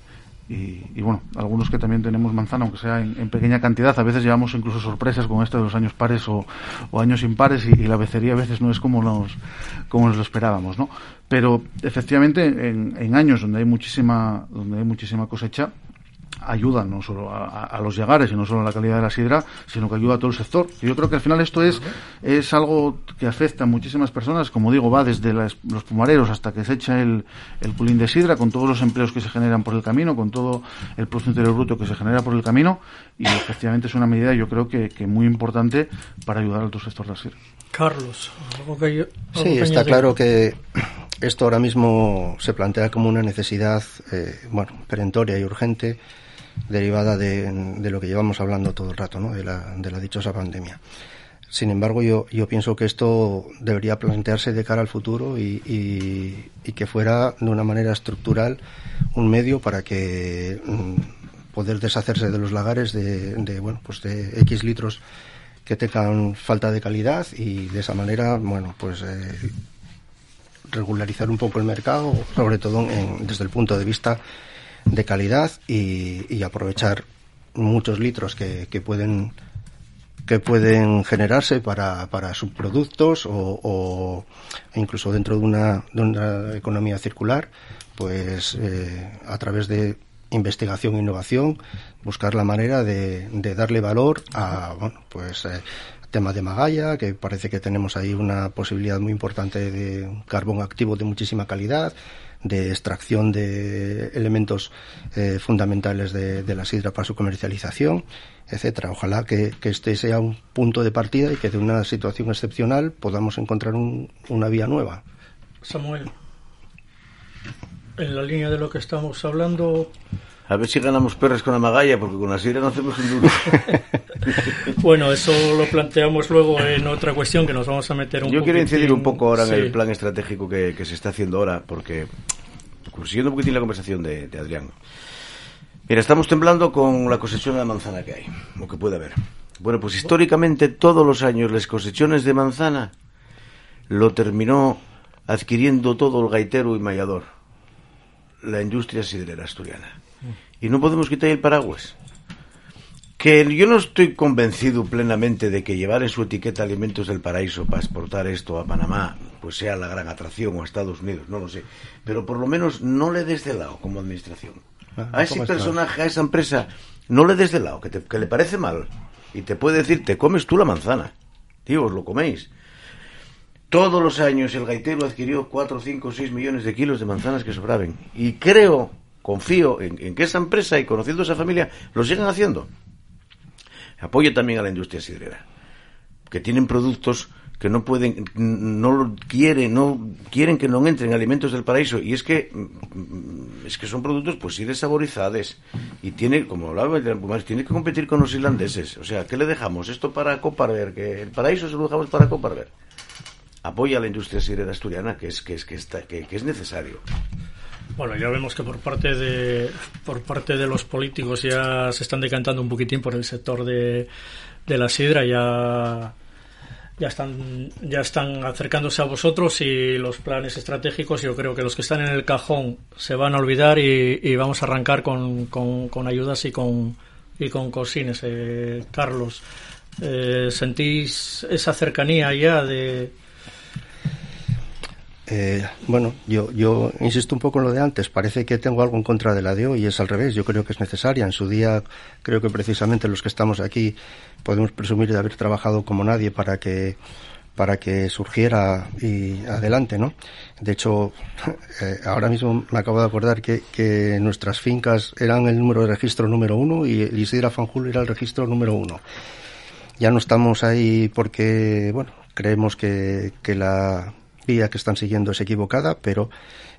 y, bueno, algunos que también tenemos manzana, aunque sea en, pequeña cantidad, a veces llevamos incluso sorpresas con esto de los años pares o, años impares y, y, la becería a veces no es como nos, como nos lo esperábamos, ¿no? Pero efectivamente en, en años donde hay muchísima, donde hay muchísima cosecha, ayuda no solo a, los llegares y no solo a la calidad de la sidra, sino que ayuda a todo el sector. Y yo creo que al final esto es, es algo que afecta a muchísimas personas, como digo, va desde los pumareros hasta que se echa el, el pulín de sidra, con todos los empleos que se generan por el camino, con todo el Producto Interior Bruto que se genera por el camino, y efectivamente es una medida yo creo que, que muy importante para ayudar al sector de la sidra. Carlos, sí, está claro que esto ahora mismo se plantea como una necesidad, eh, bueno, perentoria y urgente derivada de, lo que llevamos hablando todo el rato, ¿no? de, la, de la dichosa pandemia. Sin embargo, yo, yo pienso que esto debería plantearse de cara al futuro y, y, que fuera de una manera estructural un medio para que mm, poder deshacerse de los lagares de, de, bueno, pues de X litros que tengan falta de calidad y de esa manera, bueno, pues eh, regularizar un poco el mercado, sobre todo desde el punto de vista de calidad y, aprovechar muchos litros que, pueden que pueden generarse para, para subproductos o, incluso dentro de una, de una economía circular, pues eh, a través de investigación e innovación, buscar la manera de, de darle valor a, bueno, pues eh, tema de Magalla, que parece que tenemos ahí una posibilidad muy importante de carbón activo de muchísima calidad, de extracción de elementos eh, fundamentales de, la sidra para su comercialización, etcétera. Ojalá que, este sea un punto de partida y que de una situación excepcional podamos encontrar una vía nueva. Samuel, en la línea de lo que estamos hablando, a ver si ganamos perras con la magalla, porque con la sidra no hacemos un duro. bueno, eso lo planteamos luego en otra cuestión que nos vamos a meter un Yo quiero incidir un poco ahora en el plan estratégico que, se está haciendo ahora, porque, siguiendo un poquitín la conversación de, Adrián. Mira, estamos temblando con la cosecha de manzana que hay, o que puede haber. Bueno, pues históricamente todos los años las cosechones de manzana lo terminó adquiriendo todo el gaitero y mallador, la industria sidrera asturiana y no podemos quitar el paraguas. Que yo no estoy convencido plenamente de que llevar en su etiqueta alimentos del paraíso para exportar esto a Panamá pues sea la gran atracción o a Estados Unidos, no lo sé. Pero por lo menos no le des de lado como administración. Ah, a ese personaje, a esa empresa, no le des de lado, que, que le parece mal. Y te puede decir, te comes tú la manzana. Tío, os lo coméis. Todos los años el gaitero adquirió 4, 5, 6 millones de kilos de manzanas que sobraban. Y creo confío en, que esa empresa y conociendo esa familia lo sigan haciendo. Apoyo también a la industria sidrera, que tienen productos que no pueden, no quieren, no quieren que no entren alimentos del paraíso y es que es que son productos pues sí desaborizados y tiene, como hablaba el tiene que competir con los irlandeses. O sea, ¿qué le dejamos? Esto para Coparver, que el paraíso se lo dejamos para Coparver. Apoya a la industria sidrera asturiana que es que es que está que es necesario. Bueno, ya vemos que por parte de por parte de los políticos ya se están decantando un poquitín por el sector de, de la sidra, ya ya están ya están acercándose a vosotros y los planes estratégicos yo creo que los que están en el cajón se van a olvidar y, vamos a arrancar con, con, ayudas y con y con cosines. Eh, Carlos eh, sentís esa cercanía ya de eh, bueno, yo, yo insisto un poco en lo de antes. Parece que tengo algo en contra de la de hoy y es al revés. Yo creo que es necesaria. En su día, creo que precisamente los que estamos aquí podemos presumir de haber trabajado como nadie para que para que surgiera y adelante, ¿no? De hecho, eh, ahora mismo me acabo de acordar que, nuestras fincas eran el número de registro número uno y el Isidra Fanjul era el registro número uno. Ya no estamos ahí porque, bueno, creemos que, que la vía que están siguiendo es equivocada, pero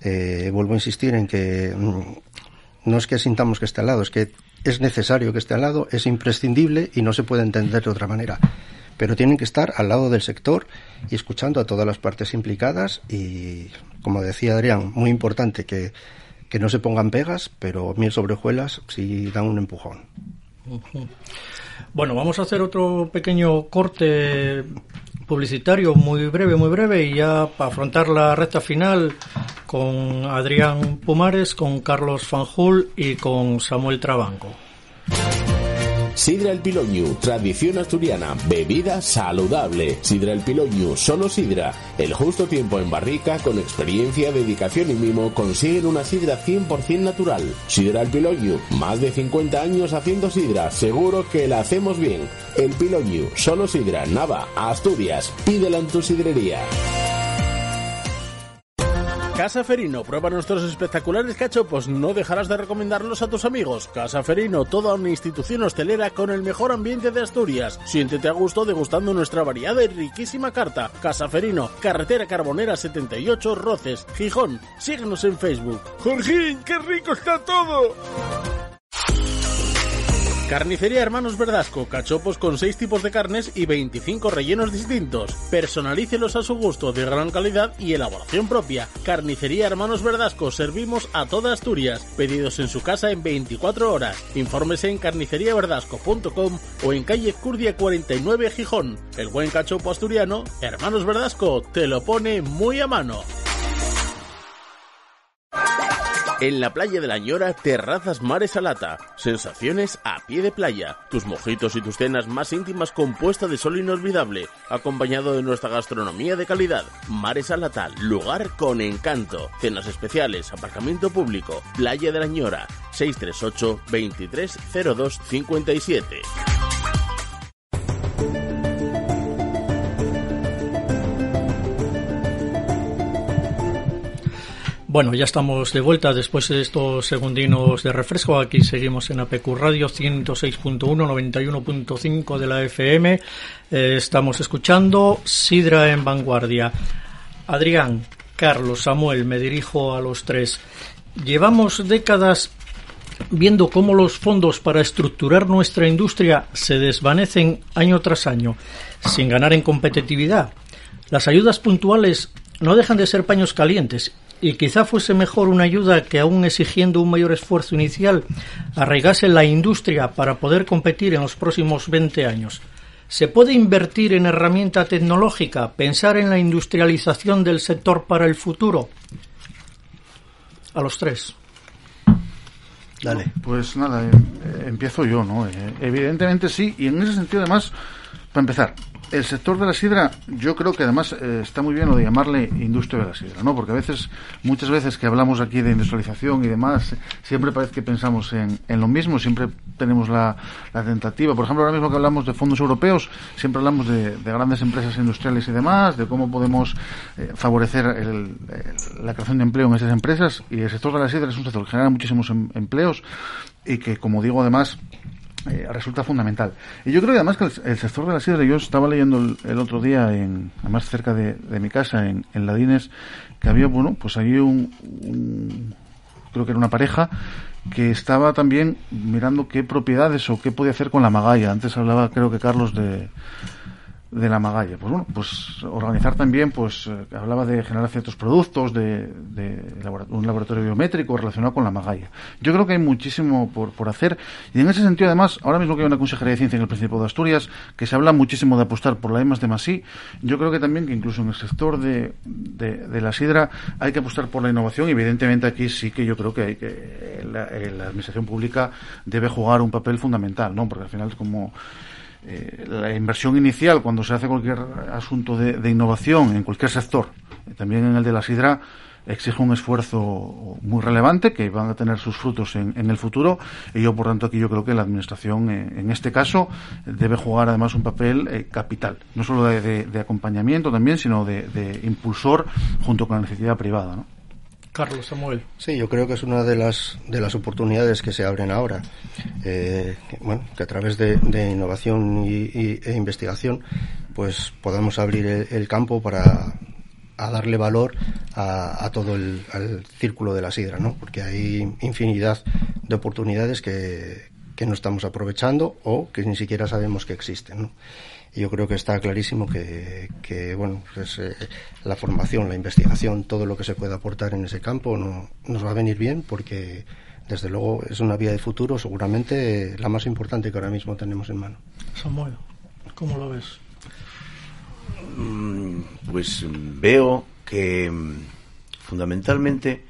eh, vuelvo a insistir en que mm, no es que sintamos que esté al lado, es que es necesario que esté al lado, es imprescindible y no se puede entender de otra manera pero tienen que estar al lado del sector y escuchando a todas las partes implicadas y, como decía Adrián, muy importante que, que no se pongan pegas, pero miel sobre hojuelas sí dan un empujón. Bueno, vamos a hacer otro pequeño corte publicitario muy breve, muy breve y ya para afrontar la recta final con Adrián Pumares, con Carlos Fanjul y con Samuel Trabanco. Sidra El Piloñu, tradición asturiana, bebida saludable. Sidra El Piloñu, solo sidra. El justo tiempo en barrica, con experiencia, dedicación y mimo, consiguen una sidra 100% natural. Sidra El Piloñu, más de 50 años haciendo sidra, seguro que la hacemos bien. El Piloñu, solo sidra, Nava, Asturias, pídela en tu sidrería. Casa Ferino, prueba nuestros espectaculares cachopos, no dejarás de recomendarlos a tus amigos. Casa Ferino, toda una institución hostelera con el mejor ambiente de Asturias. Siéntete a gusto degustando nuestra variada y riquísima carta. Casa Ferino, carretera Carbonera 78, Roces, Gijón. Síguenos en Facebook. Jorgín, qué rico está todo. Carnicería Hermanos Verdasco, cachopos con 6 tipos de carnes y 25 rellenos distintos. Personalícelos a su gusto, de gran calidad y elaboración propia. Carnicería Hermanos Verdasco, servimos a toda Asturias. Pedidos en su casa en 24 horas. Infórmese en carniceriaverdasco.com o en calle Curdia 49 Gijón. El buen cachopo asturiano, Hermanos Verdasco, te lo pone muy a mano. En la playa de la Ñora, terrazas mares alata. Sensaciones a pie de playa. Tus mojitos y tus cenas más íntimas con puesta de sol inolvidable. Acompañado de nuestra gastronomía de calidad. Mares alata, lugar con encanto. Cenas especiales, aparcamiento público. Playa de la Ñora. 638 2302 Bueno, ya estamos de vuelta después de estos segundinos de refresco. Aquí seguimos en APQ Radio 106.1, 91.5 de la FM. Eh, estamos escuchando Sidra en Vanguardia. Adrián, Carlos, Samuel, me dirijo a los tres. Llevamos décadas viendo cómo los fondos para estructurar nuestra industria se desvanecen año tras año, sin ganar en competitividad. Las ayudas puntuales no dejan de ser paños calientes y quizá fuese mejor una ayuda que aún exigiendo un mayor esfuerzo inicial arraigase la industria para poder competir en los próximos 20 años. ¿Se puede invertir en herramienta tecnológica, pensar en la industrialización del sector para el futuro? A los tres. Dale. Pues nada, eh, empiezo yo, ¿no? Eh, evidentemente sí, y en ese sentido además, para empezar, el sector de la sidra, yo creo que además eh, está muy bien lo de llamarle industria de la sidra, ¿no? Porque a veces, muchas veces que hablamos aquí de industrialización y demás, siempre parece que pensamos en, en lo mismo, siempre tenemos la, la, tentativa. Por ejemplo, ahora mismo que hablamos de fondos europeos, siempre hablamos de, de grandes empresas industriales y demás, de cómo podemos eh, favorecer el, la creación de empleo en esas empresas. Y el sector de la sidra es un sector que genera muchísimos em, empleos y que, como digo, además, eh, resulta fundamental. Y yo creo que además que el, sector de la sidra, yo estaba leyendo el, otro día, en, además cerca de, de mi casa, en, en, Ladines, que había, bueno, pues ahí un, un, creo que era una pareja, que estaba también mirando qué propiedades o qué podía hacer con la magalla. Antes hablaba, creo que Carlos, de de la magalla. Pues bueno, pues organizar también, pues eh, hablaba de generar ciertos productos, de, de, un laboratorio biométrico relacionado con la magalla. Yo creo que hay muchísimo por, por hacer y en ese sentido además, ahora mismo que hay una consejería de ciencia en el Principado de Asturias, que se habla muchísimo de apostar por la EMAS de Masí, yo creo que también que incluso en el sector de, de, de la sidra hay que apostar por la innovación y evidentemente aquí sí que yo creo que hay que la, la administración pública debe jugar un papel fundamental, ¿no? Porque al final como eh, la inversión inicial cuando se hace cualquier asunto de, de innovación en cualquier sector, eh, también en el de la sidra, exige un esfuerzo muy relevante que van a tener sus frutos en, el futuro y yo por tanto aquí yo creo que la administración eh, en este caso debe jugar además un papel capital no solo de, acompañamiento también sino de, impulsor junto con la necesidad privada ¿no? Sí yo creo que es una de las de las oportunidades que se abren ahora eh, que, bueno que a través de, innovación y, e investigación pues podamos abrir el campo para a darle valor a, todo el círculo de la sidra, ¿no? Porque hay infinidad de oportunidades que, no estamos aprovechando o que ni siquiera sabemos que existen, ¿no? Yo creo que está clarísimo que, bueno, pues, eh, la formación, la investigación, todo lo que se pueda aportar en ese campo no, nos va a venir bien porque desde luego es una vía de futuro seguramente la más importante que ahora mismo tenemos en mano. Samuel, ¿cómo lo ves? Mm, pues veo que mm, fundamentalmente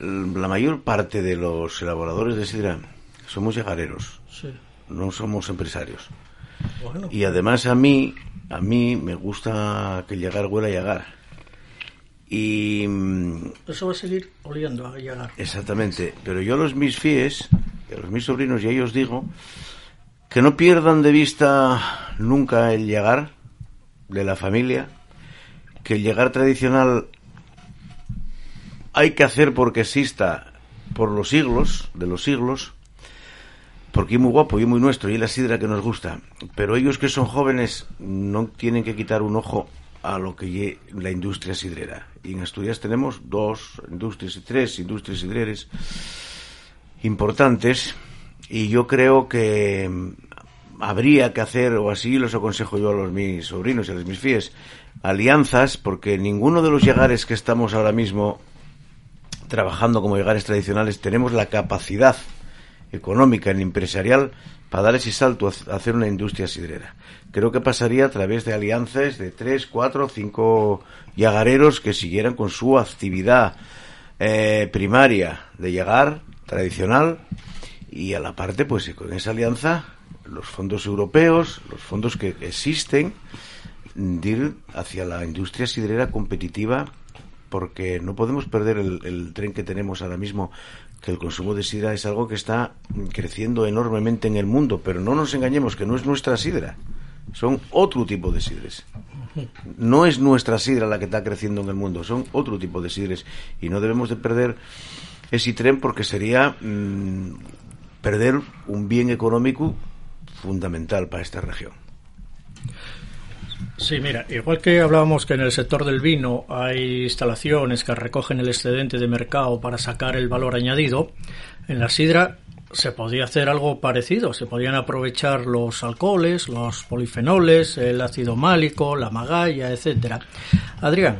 la mayor parte de los elaboradores de sidra somos llegareros, no somos empresarios. Y además a mí, a mí me gusta que el llegar huela a llegar. Y mm, eso va a seguir oliendo a llegar. Exactamente, pero yo a los mis fies, a los mis sobrinos y a ellos digo que no pierdan de vista nunca el llegar, de la familia, que el llegar tradicional hay que hacer porque exista por los siglos, de los siglos, porque es muy guapo y muy nuestro, y la sidra que nos gusta. Pero ellos que son jóvenes no tienen que quitar un ojo a lo que la industria sidrera. Y en Asturias tenemos dos industrias y tres industrias sidreres importantes, y yo creo que habría que hacer, o así los aconsejo yo a los mis sobrinos y a los mis fíes, alianzas, porque ninguno de los llegares que estamos ahora mismo trabajando como llegares tradicionales tenemos la capacidad económica y empresarial para dar ese salto a hacer una industria sidrera. Creo que pasaría a través de alianzas de tres, cuatro, cinco yagareros que siguieran con su actividad eh, primaria de llegar tradicional y a la parte, pues con esa alianza los fondos europeos, los fondos que existen, de ir hacia la industria sidrera competitiva, porque no podemos perder el, tren que tenemos ahora mismo, que el consumo de sidra es algo que está creciendo enormemente en el mundo, pero no nos engañemos que no es nuestra sidra, son otro tipo de sidres. No es nuestra sidra la que está creciendo en el mundo, son otro tipo de sidres y no debemos de perder ese tren porque sería mm, perder un bien económico fundamental para esta región. Sí, mira, igual que hablábamos que en el sector del vino hay instalaciones que recogen el excedente de mercado para sacar el valor añadido, en la sidra se podía hacer algo parecido. Se podían aprovechar los alcoholes, los polifenoles, el ácido málico, la magalla, etcétera. Adrián,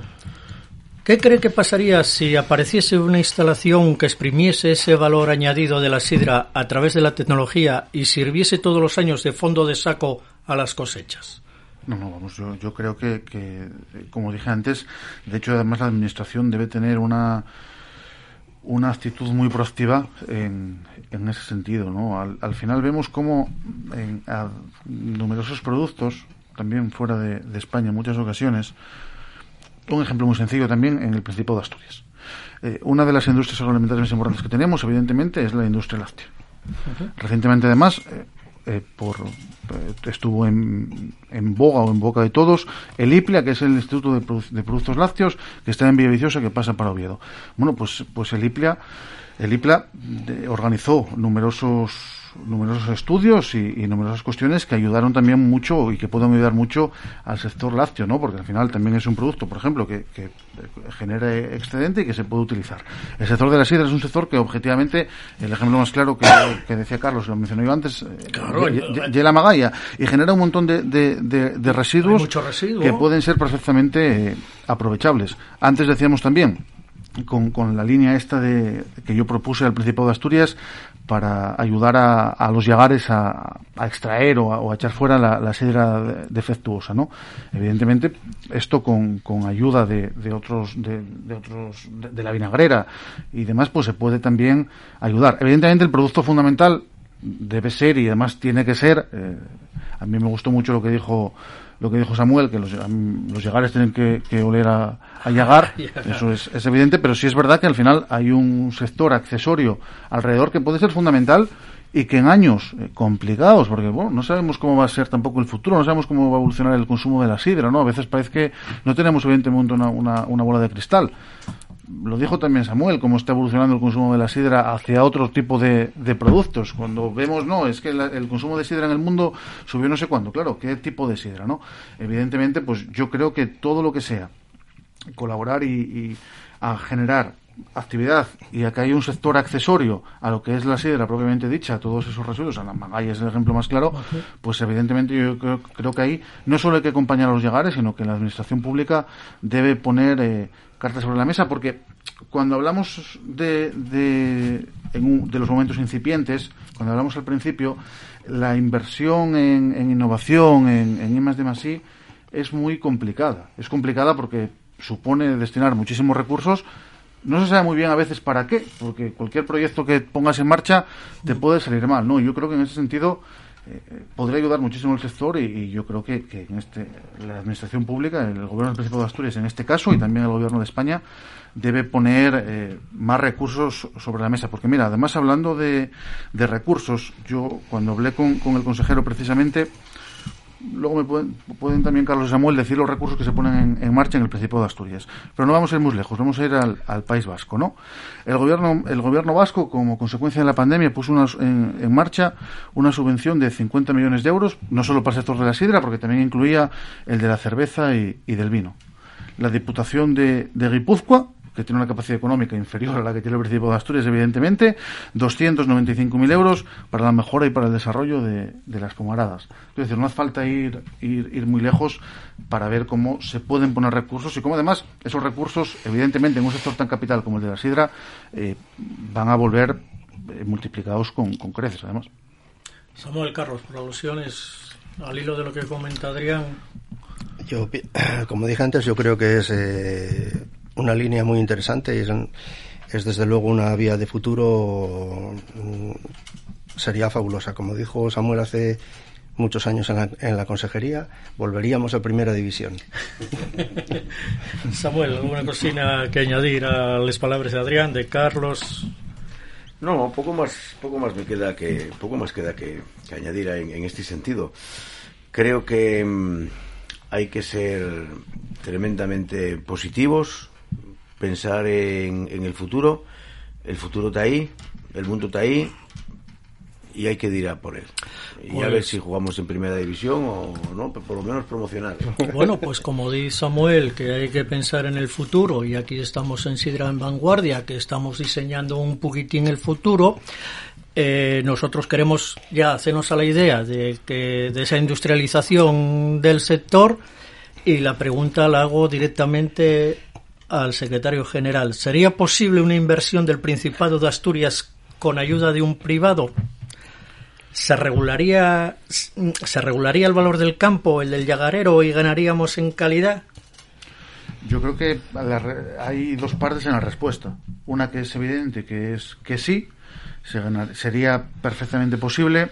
¿Qué cree que pasaría si apareciese una instalación que exprimiese ese valor añadido de la sidra a través de la tecnología y sirviese todos los años de fondo de saco a las cosechas? No, no, vamos, yo, creo que, como dije antes, de hecho, además la Administración debe tener una, una actitud muy proactiva en, en ese sentido. ¿no? Al, final vemos cómo en numerosos productos, también fuera de, de España en muchas ocasiones, un ejemplo muy sencillo también en el Principado de Asturias. Eh, una de las industrias agroalimentarias más importantes que tenemos, evidentemente, es la industria láctea. Recientemente, además, eh, eh, por, estuvo en, en, boga o en boca de todos el IPLA, que es el Instituto de, Productos Lácteos, que está en Villaviciosa, que pasa para Oviedo. Bueno, pues, pues el IPLA, el IPLA organizó numerosos numerosos estudios y, numerosas cuestiones que ayudaron también mucho y que pueden ayudar mucho al sector lácteo, ¿no? Porque al final también es un producto, por ejemplo, que, que genera excedente y que se puede utilizar. El sector de la sidra es un sector que objetivamente, el ejemplo más claro que, decía Carlos, lo mencioné yo antes, eh, claro, la magalla, y genera un montón de, de, residuos que pueden ser perfectamente eh, aprovechables. Antes decíamos también, con, con, la línea esta de que yo propuse al Principado de Asturias para ayudar a, a los yagares a, a extraer o a, echar fuera la, la, sidra defectuosa, ¿no? Evidentemente, esto con, ayuda de, de otros, de, de otros, de, la vinagrera y demás, pues se puede también ayudar. Evidentemente, el producto fundamental debe ser y además tiene que ser eh, A mí me gustó mucho lo que dijo lo que dijo Samuel, que los, los llegares tienen que, oler a, a llagar, eso es, es, evidente, pero sí es verdad que al final hay un sector accesorio alrededor que puede ser fundamental y que en años eh, complicados, porque bueno, no sabemos cómo va a ser tampoco el futuro, no sabemos cómo va a evolucionar el consumo de la sidra, ¿no? A veces parece que no tenemos evidentemente una, una, una bola de cristal. Lo dijo también Samuel, cómo está evolucionando el consumo de la sidra hacia otro tipo de, productos. Cuando vemos, no, es que el consumo de sidra en el mundo subió no sé cuándo. Claro, ¿qué tipo de sidra, no? Evidentemente, pues yo creo que todo lo que sea colaborar y, y a generar actividad y acá hay un sector accesorio a lo que es la sidra propiamente dicha, todos esos residuos, a la magalla es el ejemplo más claro, pues evidentemente yo creo, que ahí no solo hay que acompañar a los llegares, sino que la administración pública debe poner eh, cartas sobre la mesa, porque cuando hablamos de, de, de los momentos incipientes, cuando hablamos al principio, la inversión en, innovación, en, en I más de es muy complicada. Es complicada porque supone destinar muchísimos recursos no se sabe muy bien a veces para qué, porque cualquier proyecto que pongas en marcha te puede salir mal, ¿no? Yo creo que en ese sentido eh, podría ayudar muchísimo el sector y, yo creo que, en este, la administración pública, el gobierno del Principado de Asturias en este caso y también el gobierno de España debe poner eh, más recursos sobre la mesa. Porque mira, además hablando de, de recursos, yo cuando hablé con, con el consejero precisamente luego me pueden, pueden, también, Carlos y Samuel, decir los recursos que se ponen en, marcha en el Principado de Asturias. Pero no vamos a ir muy lejos, vamos a ir al, País Vasco, ¿no? El gobierno, el gobierno vasco, como consecuencia de la pandemia, puso en, en, marcha una subvención de 50 millones de euros, no solo para el sector de la sidra, porque también incluía el de la cerveza y, y del vino. La Diputación de, de Guipúzcoa que tiene una capacidad económica inferior a la que tiene el Principado de Asturias, evidentemente, 295.000 euros para la mejora y para el desarrollo de, las pomaradas. Es decir, no hace falta ir, ir, muy lejos para ver cómo se pueden poner recursos y cómo además esos recursos, evidentemente, en un sector tan capital como el de la sidra, eh, van a volver eh, multiplicados con, creces, además. Samuel Carlos, por alusiones al hilo de lo que comenta Adrián. Yo, como dije antes, yo creo que es eh, una línea muy interesante y es, desde luego una vía de futuro mm, sería fabulosa. Como dijo Samuel hace muchos años en la, en la consejería, volveríamos a primera división. Samuel, ¿alguna cocina que añadir a las palabras de Adrián, de Carlos? No, poco más, poco más me queda que, poco más queda que, añadir en, en, este sentido. Creo que mm, hay que ser tremendamente positivos, pensar en, en el futuro. El futuro está ahí, el mundo está ahí y hay que ir a por él. Y a ver pues si jugamos en primera división o no, por lo menos promocionar. Bueno, pues como dice Samuel, que hay que pensar en el futuro y aquí estamos en Sidra en Vanguardia, que estamos diseñando un poquitín el futuro. Eh, nosotros queremos ya hacernos a la idea de que de esa industrialización del sector y la pregunta la hago directamente al secretario general. ¿Sería posible una inversión del Principado de Asturias con ayuda de un privado? ¿Se regularía, ¿Se regularía el valor del campo, el del llagarero, y ganaríamos en calidad? Yo creo que hay dos partes en la respuesta. Una que es evidente, que es que sí, sería perfectamente posible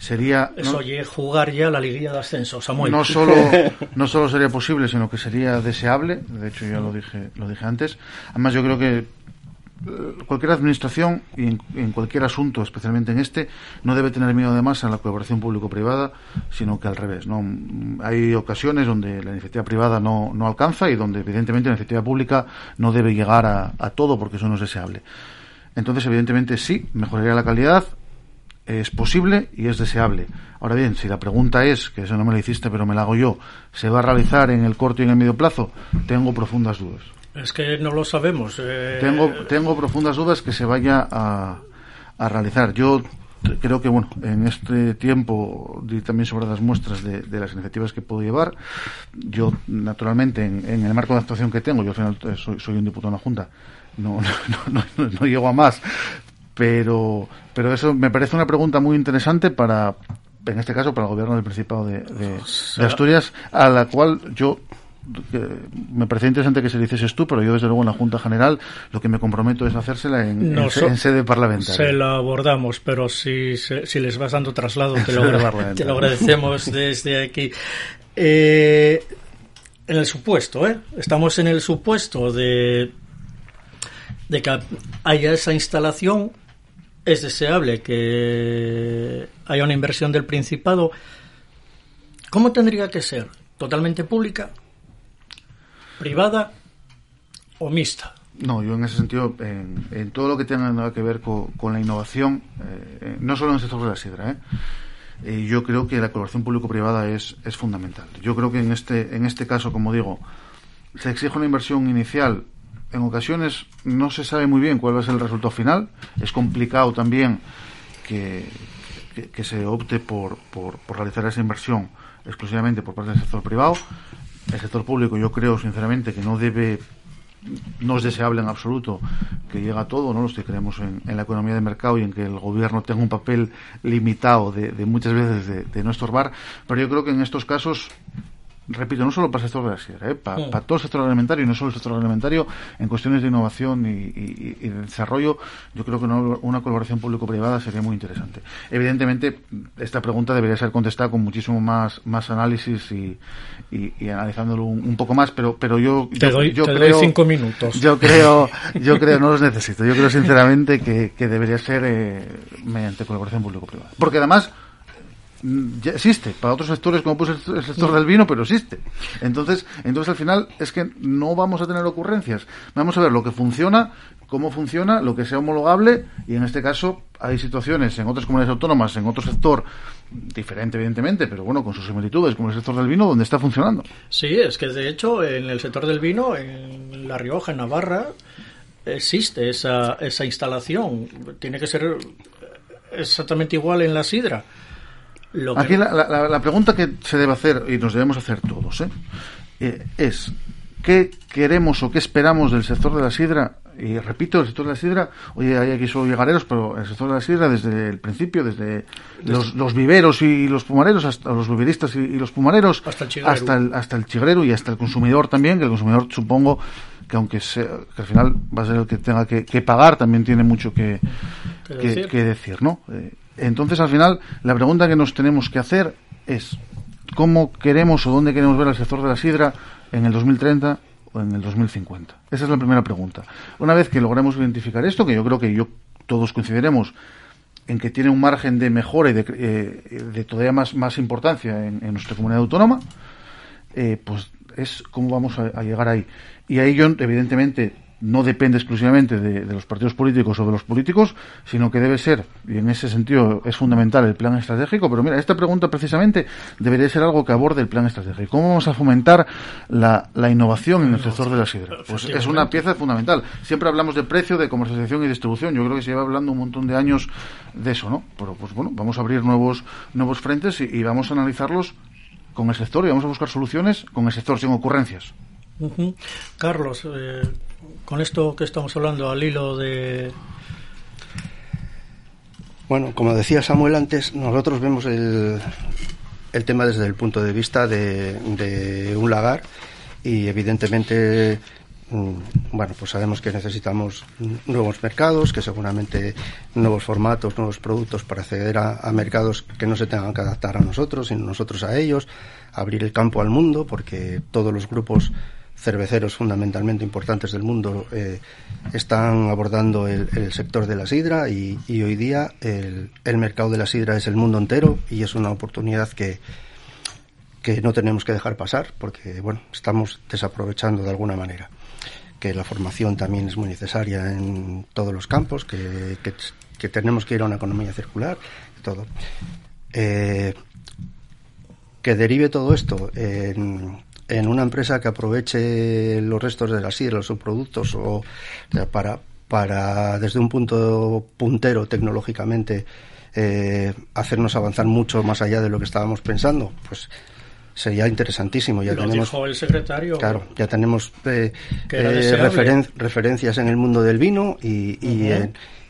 sería eso no, jugar ya la liguilla de ascenso Samuel no solo no solo sería posible sino que sería deseable de hecho ya lo dije lo dije antes además yo creo que eh, cualquier administración y en, cualquier asunto, especialmente en este, no debe tener miedo además a la colaboración público-privada, sino que al revés. ¿no? Hay ocasiones donde la iniciativa privada no, no alcanza y donde evidentemente la iniciativa pública no debe llegar a, a todo porque eso no es deseable. Entonces, evidentemente sí, mejoraría la calidad, es posible y es deseable. Ahora bien, si la pregunta es, que eso no me la hiciste, pero me la hago yo, ¿se va a realizar en el corto y en el medio plazo? Tengo profundas dudas. Es que no lo sabemos. Eh. Tengo, tengo profundas dudas que se vaya a, a realizar. Yo creo que, bueno, en este tiempo di también sobre las muestras de, las iniciativas que puedo llevar. Yo, naturalmente, en, el marco de actuación que tengo, yo al final soy, soy un diputado en la Junta, no, no, no, no, llego a más, pero, pero eso me parece una pregunta muy interesante para, en este caso, para el gobierno del Principado de, Asturias, a la cual yo me parece interesante que se lo tú, pero yo desde luego en la Junta General lo que me comprometo es hacérsela en, en, sede parlamentaria. Se la abordamos, pero si, si les vas dando traslado, te lo, te lo agradecemos desde aquí. Eh, en el supuesto, ¿eh? Estamos en el supuesto de, de que haya esa instalación. Es deseable que haya una inversión del Principado. ¿Cómo tendría que ser? ¿Totalmente pública? ¿Privada? ¿O mixta? No, yo en ese sentido, en, todo lo que tenga que ver con, la innovación, eh, no solo en el sector de la sidra, ¿eh? Eh, yo creo que la colaboración público-privada es, es fundamental. Yo creo que en este, en este caso, como digo, se exige una inversión inicial. En ocasiones no se sabe muy bien cuál va a ser el resultado final. Es complicado también que, que, se opte por, por, realizar esa inversión exclusivamente por parte del sector privado. El sector público yo creo sinceramente que no debe no es deseable en absoluto que llegue a todo, ¿no? Los que creemos en, la economía de mercado y en que el gobierno tenga un papel limitado de, muchas veces de, de, no estorbar, pero yo creo que en estos casos repito, no solo para el sector de la sierra, ¿eh? para, todo el sector alimentario y no solo el sector alimentario, en cuestiones de innovación y, de desarrollo, yo creo que una, colaboración público-privada sería muy interesante. Evidentemente, esta pregunta debería ser contestada con muchísimo más, más análisis y, analizándolo un, poco más, pero, pero yo, te doy, creo, cinco minutos. Yo creo, yo creo, no los necesito, yo creo sinceramente que, debería ser eh, mediante colaboración público-privada. Porque además, ya existe. Para otros sectores como pues el sector del vino pero existe. Entonces entonces al final es que no vamos a tener ocurrencias. Vamos a ver lo que funciona cómo funciona lo que sea homologable y en este caso hay situaciones en otras comunidades autónomas en otro sector diferente evidentemente pero bueno con sus similitudes como el sector del vino donde está funcionando. Sí es que de hecho en el sector del vino en la Rioja en Navarra existe esa esa instalación. Tiene que ser exactamente igual en la sidra Aquí la, pregunta que se debe hacer, y nos debemos hacer todos, ¿eh? Eh, es ¿qué queremos o qué esperamos del sector de la sidra? Y repito, el sector de la sidra, oye, hay aquí solo llegareros, pero el sector de la sidra desde el principio, desde los, viveros y los pumareros, hasta los viveristas y, los pumareros, hasta el, hasta el, hasta el chigrero y hasta el consumidor también, que el consumidor supongo que aunque sea, que al final va a ser el que tenga que, pagar, también tiene mucho que, que, decir? ¿no? Eh, entonces, al final, la pregunta que nos tenemos que hacer es cómo queremos o dónde queremos ver al sector de la sidra en el 2030 o en el 2050. Esa es la primera pregunta. Una vez que logremos identificar esto, que yo creo que yo todos coincidiremos en que tiene un margen de mejora y de, eh, todavía más, más importancia en, nuestra comunidad autónoma, eh, pues es cómo vamos a, llegar ahí. Y ahí yo, evidentemente, no depende exclusivamente de, los partidos políticos o de los políticos, sino que debe ser, y en ese sentido es fundamental el plan estratégico, pero mira, esta pregunta precisamente debería ser algo que aborde el plan estratégico. ¿Cómo vamos a fomentar la, innovación en el sector de la sidra? Pues es una pieza fundamental. Siempre hablamos de precio, de comercialización y distribución. Yo creo que se lleva hablando un montón de años de eso, ¿no? Pero pues bueno, vamos a abrir nuevos, nuevos frentes y, vamos a analizarlos con el sector y vamos a buscar soluciones con el sector sin ocurrencias. Carlos, eh, con esto que estamos hablando al hilo de... Bueno, como decía Samuel antes, nosotros vemos el, el tema desde el punto de vista de, un lagar y evidentemente mm, bueno, pues sabemos que necesitamos nuevos mercados, que seguramente nuevos formatos, nuevos productos para acceder a, a, mercados que no se tengan que adaptar a nosotros, sino nosotros a ellos, abrir el campo al mundo, porque todos los grupos cerveceros fundamentalmente importantes del mundo eh, están abordando el, sector de la sidra y, hoy día el, mercado de la sidra es el mundo entero y es una oportunidad que, que no tenemos que dejar pasar porque bueno estamos desaprovechando de alguna manera que la formación también es muy necesaria en todos los campos que, que, tenemos que ir a una economía circular todo. Eh, que derive todo esto en en una empresa que aproveche los restos de la sidra, los subproductos, o, para, para, desde un punto puntero tecnológicamente, eh, hacernos avanzar mucho más allá de lo que estábamos pensando, pues sería interesantísimo. Ya tenemos, el secretario. Claro, ya tenemos eh, eh, referencias en el mundo del vino y, y,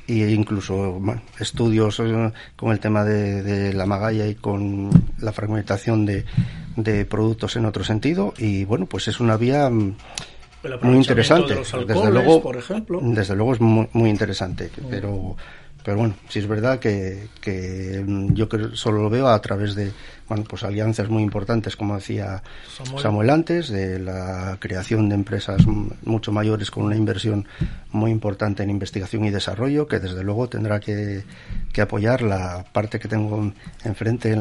incluso estudios con el tema de, de, la magalla y con la fragmentación de de productos en otro sentido y bueno, pues es una vía mm, muy interesante. desde luego, por ejemplo. Desde luego es muy, muy interesante, pero pero bueno, sí es verdad que, que yo solo lo veo a través de bueno, pues alianzas muy importantes, como decía Samuel. antes, de la creación de empresas mucho mayores con una inversión muy importante en investigación y desarrollo, que desde luego tendrá que, que apoyar la parte que tengo enfrente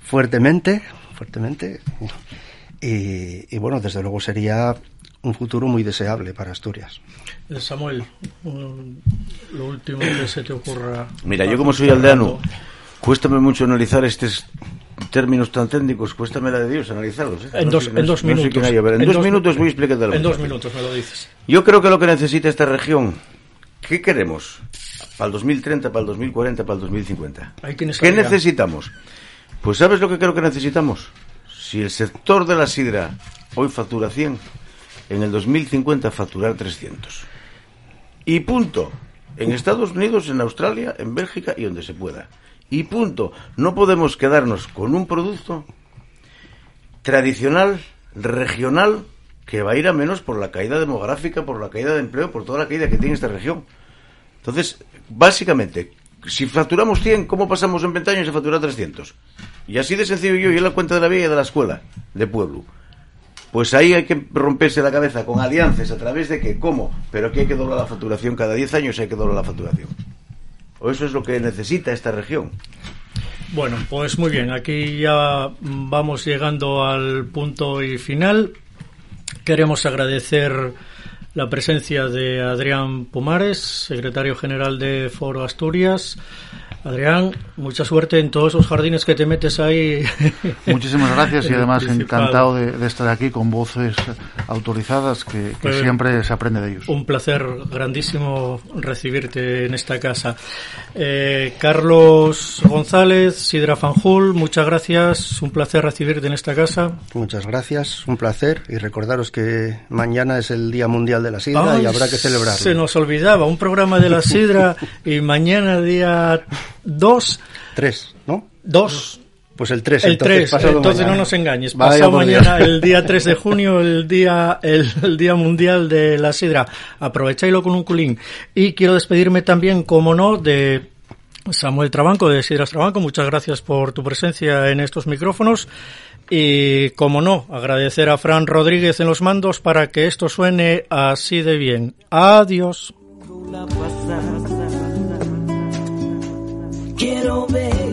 fuertemente, fuertemente. Y, y bueno, desde luego sería un futuro muy deseable para Asturias. Eh, Samuel, lo último que se te ocurra. Mira, yo como soy aldeano, cuéstame mucho analizar estos términos tan técnicos, cuéstame la de Dios analizarlos. ¿eh? En, dos, en dos minutos. en, dos, minutos voy a explicarte En dos minutos me lo dices. Yo creo que lo que necesita esta región, ¿qué queremos? Para el 2030, para el 2040, para el 2050. ¿Qué necesitamos? Pues ¿sabes lo que creo que necesitamos? Si el sector de la sidra hoy factura 100, en el 2050 facturar 300. Y punto. En Estados Unidos, en Australia, en Bélgica y donde se pueda. Y punto. No podemos quedarnos con un producto tradicional, regional, que va a ir a menos por la caída demográfica, por la caída de empleo, por toda la caída que tiene esta región. Entonces, básicamente, si facturamos 100, ¿cómo pasamos en 20 años a facturar 300? Y así de sencillo yo, y la cuenta de la vía y de la escuela, de pueblo. Pues ahí hay que romperse la cabeza con alianzas a través de que, ¿cómo? Pero que hay que doblar la facturación cada 10 años, hay que doblar la facturación. O eso es lo que necesita esta región. Bueno, pues muy bien, aquí ya vamos llegando al punto y final. Queremos agradecer la presencia de Adrián Pumares, secretario general de Foro Asturias, Adrián, mucha suerte en todos esos jardines que te metes ahí. Muchísimas gracias y además encantado de, estar aquí con voces autorizadas que, pues, siempre se aprende de ellos. Un placer grandísimo recibirte en esta casa. Eh, Carlos González, Sidra Fanjul, muchas gracias. Un placer recibirte en esta casa. Muchas gracias, un placer y recordaros que mañana es el Día Mundial de la Sidra y habrá que celebrarlo. Se nos olvidaba, un programa de la Sidra y mañana día dos. Tres, ¿no? Dos. Pues el 3, el entonces, 3, entonces no nos engañes. Pasado mañana, el día 3 de junio, el día, el, día mundial de la sidra. Aprovecháislo con un culín. Y quiero despedirme también, como no, de Samuel Trabanco, de Sidras Trabanco. Muchas gracias por tu presencia en estos micrófonos. Y, como no, agradecer a Fran Rodríguez en los mandos para que esto suene así de bien. Adiós. Quiero ver